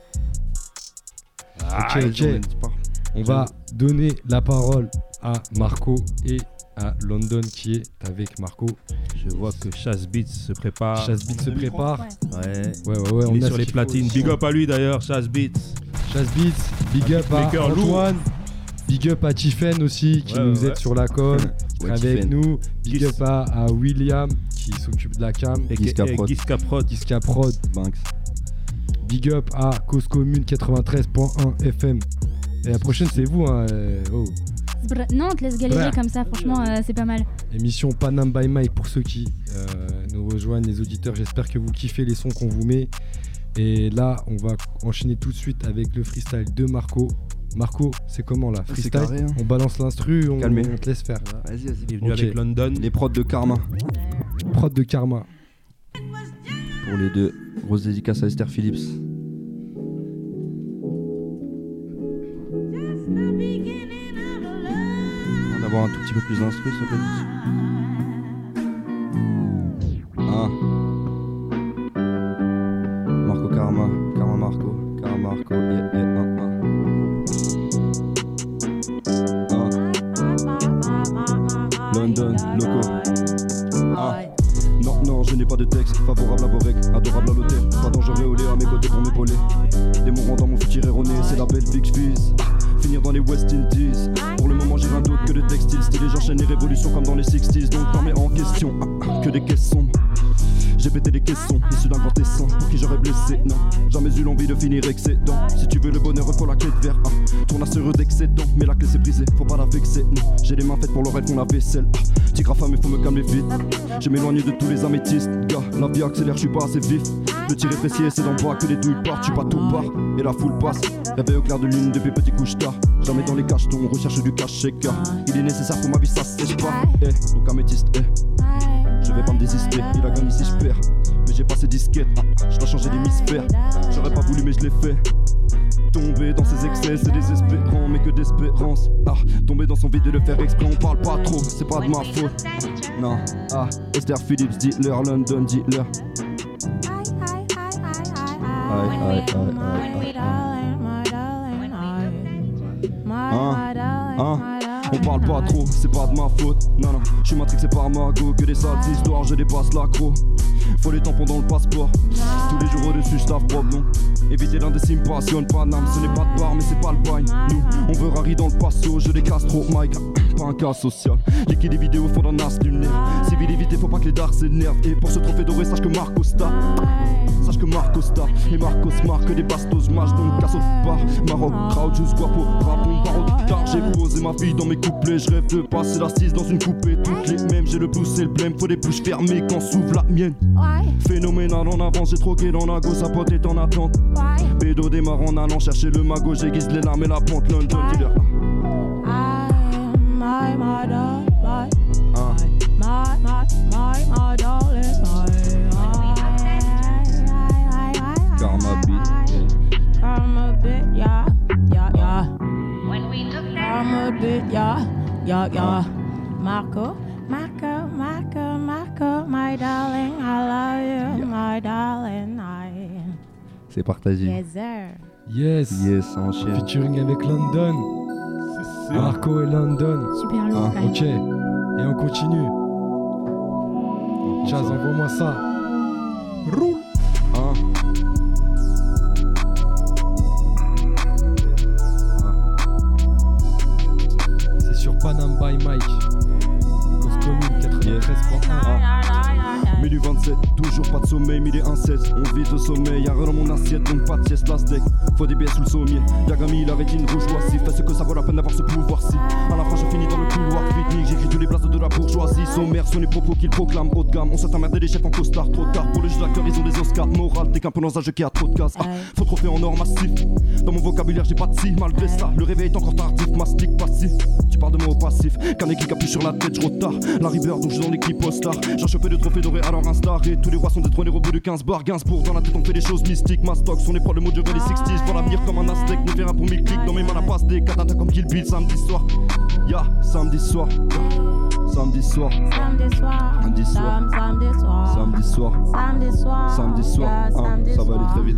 Ok, Ah, ok. pas. On va donner la parole à Marco et à London qui est avec Marco. Je vois que Chasse Beats se prépare. Chasse Beats se prépare. Ouais. Ouais, ouais, ouais, on est sur les platines. Big up à lui d'ailleurs, Chasse Beats. Chasse Beats, big up à. Antoine, big up à Tiffen aussi qui Ouais, nous ouais. aide sur la com, qui est Ouais, avec Tiffen. nous, big up à, à William qui s'occupe de la cam, Et Giska Prod. Giska Prod. Giska Prod, Banks. big up à Cause Commune 93.1 FM. Et la prochaine c'est vous, hein, euh, oh. Non, on te laisse galérer comme ça. Franchement, euh, c'est pas mal. Émission Panam by Mike pour ceux qui euh, nous rejoignent, les auditeurs. J'espère que vous kiffez les sons qu'on vous met. Et là, on va enchaîner tout de suite avec le freestyle de Marco. Marco, c'est comment là? C'est Freestyle? carré, hein. On balance l'instru, on, te laisse faire. Vas-y, vas-y. Il est venu avec London. Les prods de Karma. Prod de Karma. Pour les deux. Grosse dédicace à Esther Phillips. Un tout petit peu plus d'instru, s'il te. Un. Marco Karma. Karma Marco. Karma Marco. Yeah, yeah. London, loco. Ah. Non, non, je n'ai pas de texte favorable à Borek, vaisselle. Ah, tigre femme, il faut me calmer vite. Je m'éloigne de tous les améthystes. Gars, la vie accélère, je suis pas assez vif. Le tir est c'est dans le bras que les douilles partent. Je suis pas tout part et la foule passe. Réveil au clair de lune depuis petit couche tard. Jamais dans les cachetons, on recherche du caché car il est nécessaire pour ma vie, ça sèche pas. Eh, donc améthyste, eh. Je vais pas me désister, il a gagné si je perds. Mais j'ai passé disquette, ah, je dois changer d'hémisphère. J'aurais pas voulu, mais je l'ai fait. Tomber dans ses excès, c'est désespérant, mais que d'espérance. Ah, tomber dans son vide et le faire exprès, on parle pas trop, c'est pas de ma faute. Non, ah, Esther Phillips, dis-leur, London, dis-leur. Aïe, aïe, aïe, aïe. Hein, hein, on parle pas trop, c'est pas de ma faute. Non, non, je suis matrixé par ma go, que des sales histoires, je dépasse l'accro. Faut les tampons dans le passeport. Tous les jours au-dessus, je taffe non. Éviter l'indécime passionne Paname, ce n'est pas de bar, mais c'est pas le bail. Nous, on veut rari dans le patio, je les casse trop, Mike. Pas un cas social. Liquide des vidéos font d'un as lunaire. Civilité, faut pas que les dards s'énervent. Et pour ce trophée doré, sache que Marco Sta. Sache que Marco Sta et Marcos marque des bastos match donc casse au bar. Maroc, crowd, juste guapo, rap, on parle car j'ai posé ma vie dans mes couplets. Je rêve de passer la 6 dans une coupée. Toutes les mêmes, j'ai le blues et le blême. Faut des bouches fermées quand s'ouvre la mienne. Phénoménal en avance, j'ai troqué dans la go, sa pote est en attente. Bédo démarre en allant chercher le magot, j'aiguise les larmes et la pente. London dealer. C'est partagé. Yes. Yes. Yes, Featuring avec London. Marco et London. Super lourd, Ah, ok. Et on continue. Chaz, envoie-moi ça. Roule. 27, toujours pas de sommeil, midi 1-16 On vise le sommeil, y'a rien dans mon assiette, donc pas de sieste, la steak Faut des billets sous le sommier, Yagami, la rétine rouge voici Fais ce que ça vaut la peine d'avoir ce pouvoir-ci À la fin je finis dans le couloir technique, j'écris tous les blazes de la bourgeoisie. Sommaire sont les propos qu'ils proclament haut de gamme On s'est emmerdé les chefs en costard, trop tard Pour le jeu d'acteur ils ont des Oscars, moral T'es qu'un peu dans un jeu qui a trop de casse. Ah, Faut trop faire en or massif. Dans mon vocabulaire j'ai pas de si, malgré ça Le réveil est encore tardif, mastic passif. Tu parles de moi au passif, qu'un équipe capuche sur la tête, je retard. La river donc je suis dans l'équipe All-Star J'ai chopé de trophées dorés alors Instar Tous les rois sont détrônés au bout de 15 bars Gainsbourg dans la tête on fait des choses mystiques. Ma stock sont les prods, le mot de les 60s Je vois l'avenir comme un aztèque, ne fais rien pour mes clics. Dans mes mains la passe des katana comme Kill Bill samedi soir. Ya, samedi soir. Samedi soir. Samedi soir. Samedi soir. Sam- Samedi soir. Samedi soir. Samedi soir. Samedi soir. Yeah, samedi Ça va aller soir. très vite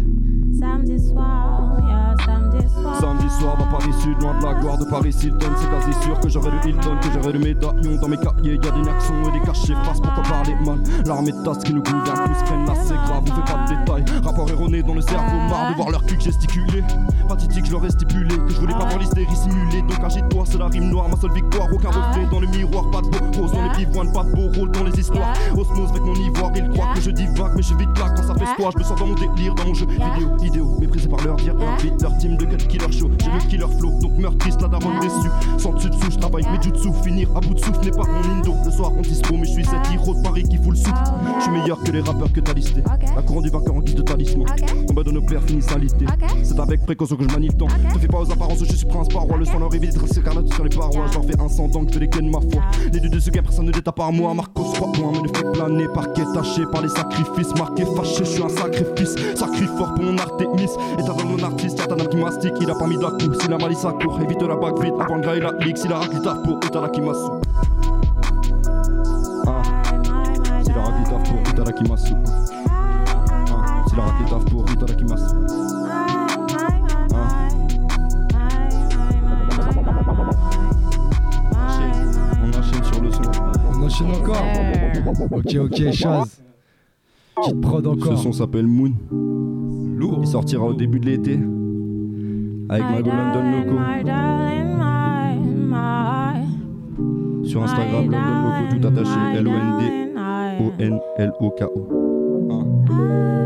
Samedi soir. Yeah, samedi soir. Samedi soir dans Paris Sud, loin de la gloire de Paris Hilton. C'est quasi sûr que j'aurai le Hilton, que j'aurai le médaillon. Dans mes cahiers, y'a des accents et des cachets Face pourquoi parler mal L'armée de tasse qui nous gouverne, tous prennent là c'est grave On fait pas de détails, rapport erroné dans le cerveau Marre de voir leur cul gesticuler Pathétique, je leur ai stipulé Que je voulais pas voir l'hystérie simulée. Donc agite-toi, c'est la rime noire, ma seule victoire. Aucun reflet dans le miroir, pas de beau rose. Dans les pivoines, pas de beau rôle dans les histoires. Osmose avec mon ivoire, ils croient que je divague Mais je vite là. Quand ça fait quoi Je me sens dans mon délire, dans mon jeu vidéo Idéo, méprisé par leur dire, leur beat, leur team de cut killer show J'ai le killer flow, donc meurtrice, la daronne déçue. Sans dessus dessous, je travaille mes jutsu Finir à bout de souffle n'est pas mon indo. Le soir on dispo, mais je suis cet héros de Paris qui fout le souffle. Je suis meilleur que les rappeurs que t'as listé La couronne du vainqueur en guise de talisman. Combat de nos pères finit salité C'est avec précaution que je manie le temps. Te fais pas aux apparences, je suis prince paroi Le sang leur évite d'être écarlate sur les parois. J'en fais un sang donc je les ma foi. Les deux de ce game, personne ne détape par moi. Marcos, crois-moi, me ne fait planer Parquet taché par les sacrifices Marqué fâché, je suis un sacrifice. Sacré fort pour mon Artémis Et t'as dans mon artiste, y'a ta qui mastique Il a pas mis de la coup, si la malice à court Évite la bague vite, avant le gars et la ligue Si la racle tard pour Utara qui m'assout Ah. Si la racle tard pour Utara qui m'assout Ah. Si la racle tard pour Utara qui m'assout On enchaîne sur le son. On enchaîne encore. Ok, ok, Chaz. Petite prod encore. Ce son s'appelle Moon. Il sortira au début de l'été. Avec Mago London Loco. Sur Instagram, London Loco tout attaché. L-O-N-D-O-N-L-O-K-O. Ah.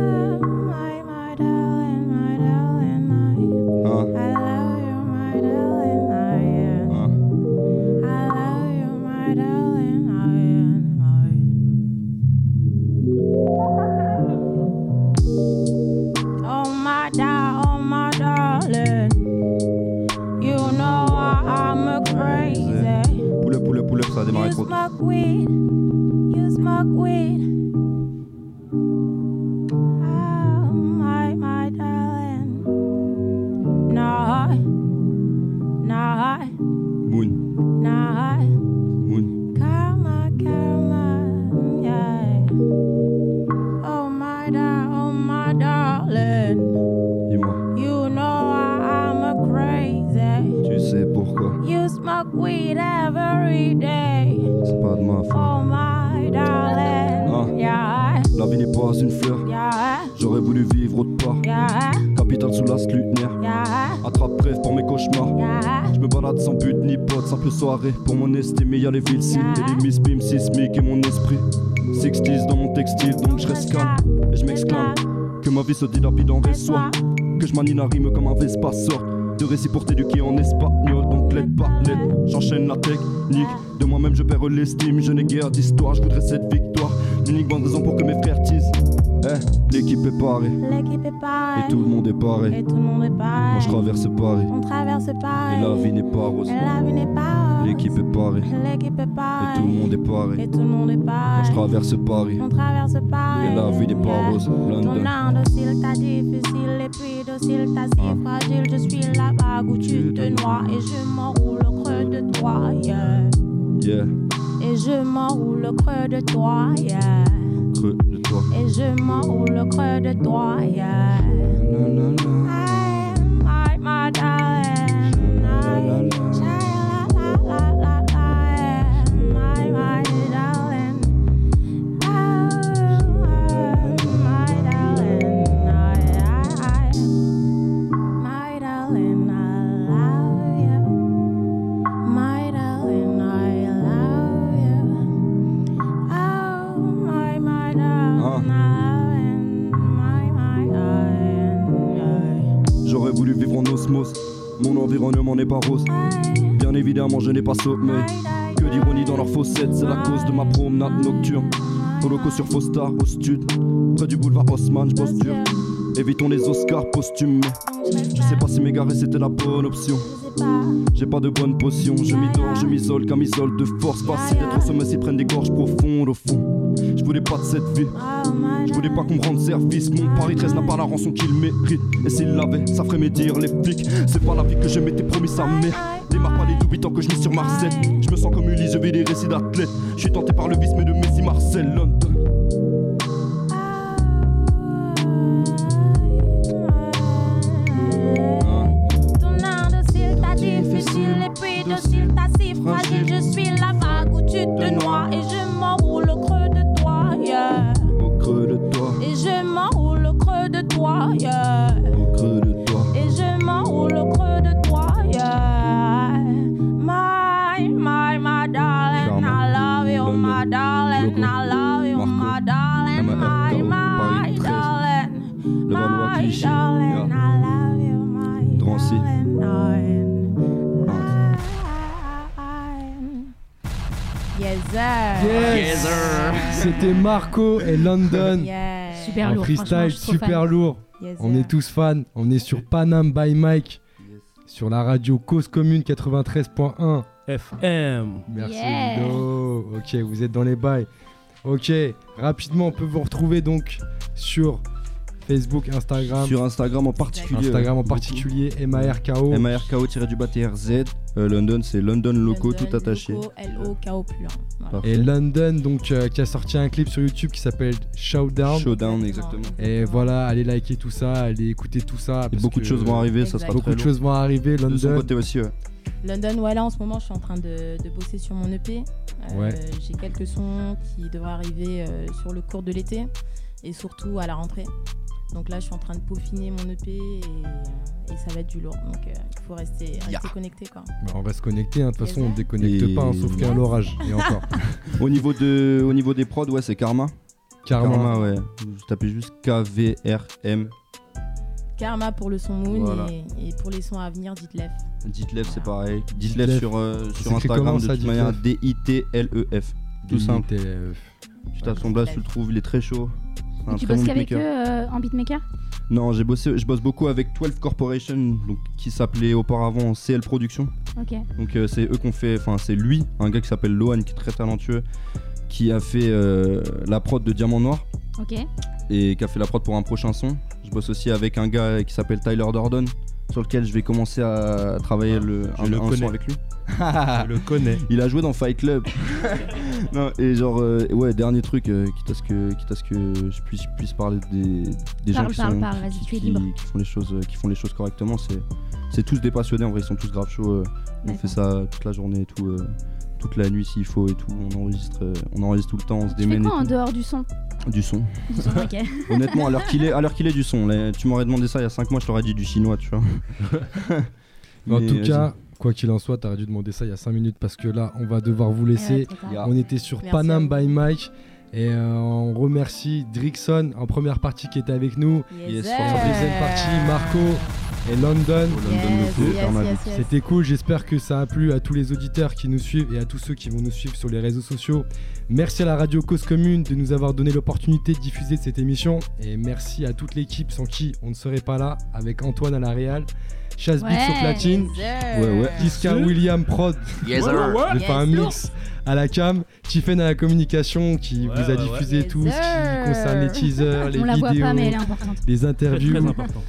queen. Capitale sous l'astre lunaire. Attrape rêve pour mes cauchemars. Je me balade sans but ni pote, simple soirée. Pour mon estime, y'a les villes et les miss bim sismiques et mon esprit. 60s dans mon textile, donc je reste calme et je m'exclame. Que ma vie se dilapide en soit Que je manie la rime comme un Vespa sort. De récits pour t'éduquer en espagnol, donc plaide pas l'aide. J'enchaîne la technique. De moi-même, je perds l'estime. Je n'ai guère d'histoire, je voudrais cette victoire. L'unique bonne raison pour que mes frères disent Eh, l'équipe est parée. L'équipe est pareille. Et tout le monde est pareil. Et tout le monde est pareil. Moi je traverse Paris. On traverse Paris. Et la vie n'est pas rose. Et la vie n'est pas rose. L'équipe est parée. L'équipe est pareille. Et tout le monde est pareil. Et tout le monde est Moi pareil. je traverse Paris. On traverse Paris. Et la vie n'est pas rose. Ton London. indocile, t'as difficile, et puis docile, t'as si fragile. Je suis la vague où tu te noies et je m'enroule au creux de toi. Yeah. Yeah, Et je m'enroule le creux de toi, yeah. creux toi. Et je m'enroule le creux de toi, yeah. My, my darling, c'est la cause de ma promenade nocturne. Au loco sur Faustar, au stud, près du boulevard Haussmann, je bosse dur. Évitons les Oscars posthumes. Je sais pas si m'égarer c'était la bonne option. J'ai pas de bonne potion, je m'idore, je m'isole, camisole de force. Facile d'être au sommet, s'y prennent des gorges profondes au fond. Je voulais pas de cette vie, je voulais pas qu'on me rende service. Mon Paris 13 n'a pas la rançon qu'il mérite. Et s'il l'avait, ça ferait médire les flics. C'est pas la vie que je m'étais promis sa mère. Démarre pas les doubles tant que je vis sur Marseille. Je me sens comme Ulysse, je vis des récits d'athlètes. Je suis tenté par le vice, mais de Messi, Marcel, C'était Marco et London. Yeah. Super en lourd, freestyle, super fan. lourd. Yes, On est tous fans. On est sur Panam by Mike. Sur la radio Cause Commune 93.1. FM. Merci Yeah. Ludo. Ok, vous êtes dans les bails. Ok, rapidement, on peut vous retrouver donc sur Facebook, Instagram. Sur Instagram en particulier. Instagram en particulier, MARKO. MARKO-du-bas TRZ. Euh, London, c'est London Loco, tout attaché. L-O-K-O plus un. Voilà. Et London, donc, euh, qui a sorti un clip sur YouTube qui s'appelle Showdown. Showdown, exactement. Et voilà, allez liker tout ça, allez écouter tout ça. parce beaucoup de choses vont arriver, ça sera Beaucoup très de choses vont arriver, De son London. côté aussi, ouais. London, ouais, là en ce moment, je suis en train de, de bosser sur mon EP. Euh, Ouais. J'ai quelques sons qui devraient arriver euh, sur le cours de l'été et surtout à la rentrée. Donc là, je suis en train de peaufiner mon EP et, et ça va être du lourd. Donc euh, il faut rester, rester connecté. Quoi. Bah, on reste connecté, hein, de toute façon, on Yes. déconnecte Et- pas, hein, sauf qu'il y a un orage. Et encore. Au niveau, de, au niveau des prods, ouais, c'est Karma. Karma. ouais. Vous tapez juste K-V-R-M. Karma pour le son Moon Voilà. et, et pour les sons à venir, dites Lef. Dites-Lef, c'est pareil. Dites-Lef. Dites-Lef sur, euh, sur Instagram comment, de toute manière. Dites-Lef D-I-T-L-E-F. E Tout simple. DITLF. Tu tapes son blast, tu le trouves, il est très chaud. Un tu bosses qu'avec eux euh, en beatmaker Non, j'ai bossé, je bosse beaucoup avec 12 Corporation, donc, qui s'appelait auparavant CL Production. Ok. Donc euh, c'est eux qu'on fait, enfin c'est lui, un gars qui s'appelle Lohan, qui est très talentueux, qui a fait euh, la prod de Diamant Noir Ok. et qui a fait la prod pour un prochain son. Je bosse aussi avec un gars qui s'appelle Tyler Dordon, sur lequel je vais commencer à travailler le, Je un, le un connais. son avec lui. Je le connais. Il a joué dans Fight Club. non, et genre, euh, ouais, dernier truc, euh, quitte, à ce que, quitte à ce que je puisse, puisse parler des, des gens qui, parle, sont, parle, qui, font les choses, qui font les choses correctement. C'est, c'est tous des passionnés, en vrai, ils sont tous grave chauds. euh, on fait ça toute la journée et tout, euh, toute la nuit s'il faut et tout. On enregistre, euh, on enregistre tout le temps, on se Tu démène. quoi en tout. dehors du son Du son. Du son, ok. Honnêtement, à l'heure qu'il est, à l'heure qu'il est du son. Là, tu m'aurais demandé ça il y a 5 mois, je t'aurais dit du chinois, tu vois. Mais en tout cas, quoi qu'il en soit, t'aurais dû demander ça il y a 5 minutes parce que là, on va devoir vous laisser. trop tard. on était sur Merci Panam by Mike. Et euh, on remercie Drixon en première partie qui était avec nous. Yes, Sur sir. la deuxième partie, Marco et London. Yes, yes, yes, yes. C'était cool, j'espère que ça a plu à tous les auditeurs qui nous suivent et à tous ceux qui vont nous suivre sur les réseaux sociaux. Merci à la radio Cause Commune de nous avoir donné l'opportunité de diffuser cette émission. Et merci à toute l'équipe sans qui on ne serait pas là, avec Antoine à la Réal. Chasse Beats Ouais, au platine. Ouais. Disquin William Prod. Yes, sir. Ouais, ouais, Je ouais. fais un mix à la cam. Tiffen à la communication qui Ouais, vous a diffusé ouais. tout Yes, ce qui sir. concerne les teasers, les On la voit vidéos, pas, mais elle est importante. les interviews. Très, très important.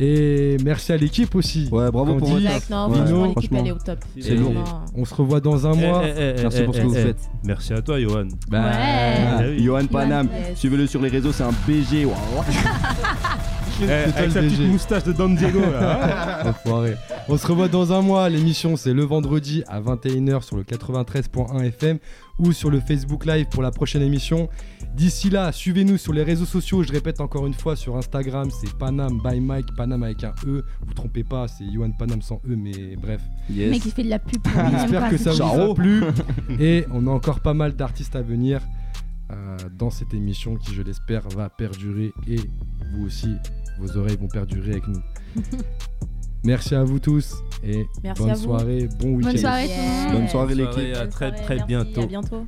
Et merci à l'équipe aussi. Ouais, bravo pour votre Exact, non, Nino, franchement, l'équipe, franchement. elle est au top. C'est lourd. On se revoit dans un Eh, mois. eh, eh, Merci eh, pour ce que vous eh. faites. Merci à toi, Johan. Bah, Ouais. Johan Panam, suivez-le sur les réseaux, c'est un BG. Wow. Eh, avec sa petite moustache de Don Diego là. Enfoiré. On se revoit dans un mois. L'émission, c'est le vendredi à 21h sur le 93.1 FM ou sur le Facebook Live pour la prochaine émission. D'ici là, suivez-nous sur les réseaux sociaux. Je répète encore une fois, sur Instagram, c'est Panam by Mike, Panam avec un E. Vous trompez pas, c'est Yohan Panam sans E, mais bref. Le mec, il fait de la pub. J'espère que ça vous a plu. Et on a encore pas mal d'artistes à venir euh, dans cette émission qui, je l'espère, va perdurer. Et vous aussi, vos oreilles vont perdurer avec nous. Merci à vous tous et Merci bonne à vous. soirée, bon week-end. Bonne soirée monde. Bonne soirée, l'équipe. à très très bientôt. À bientôt.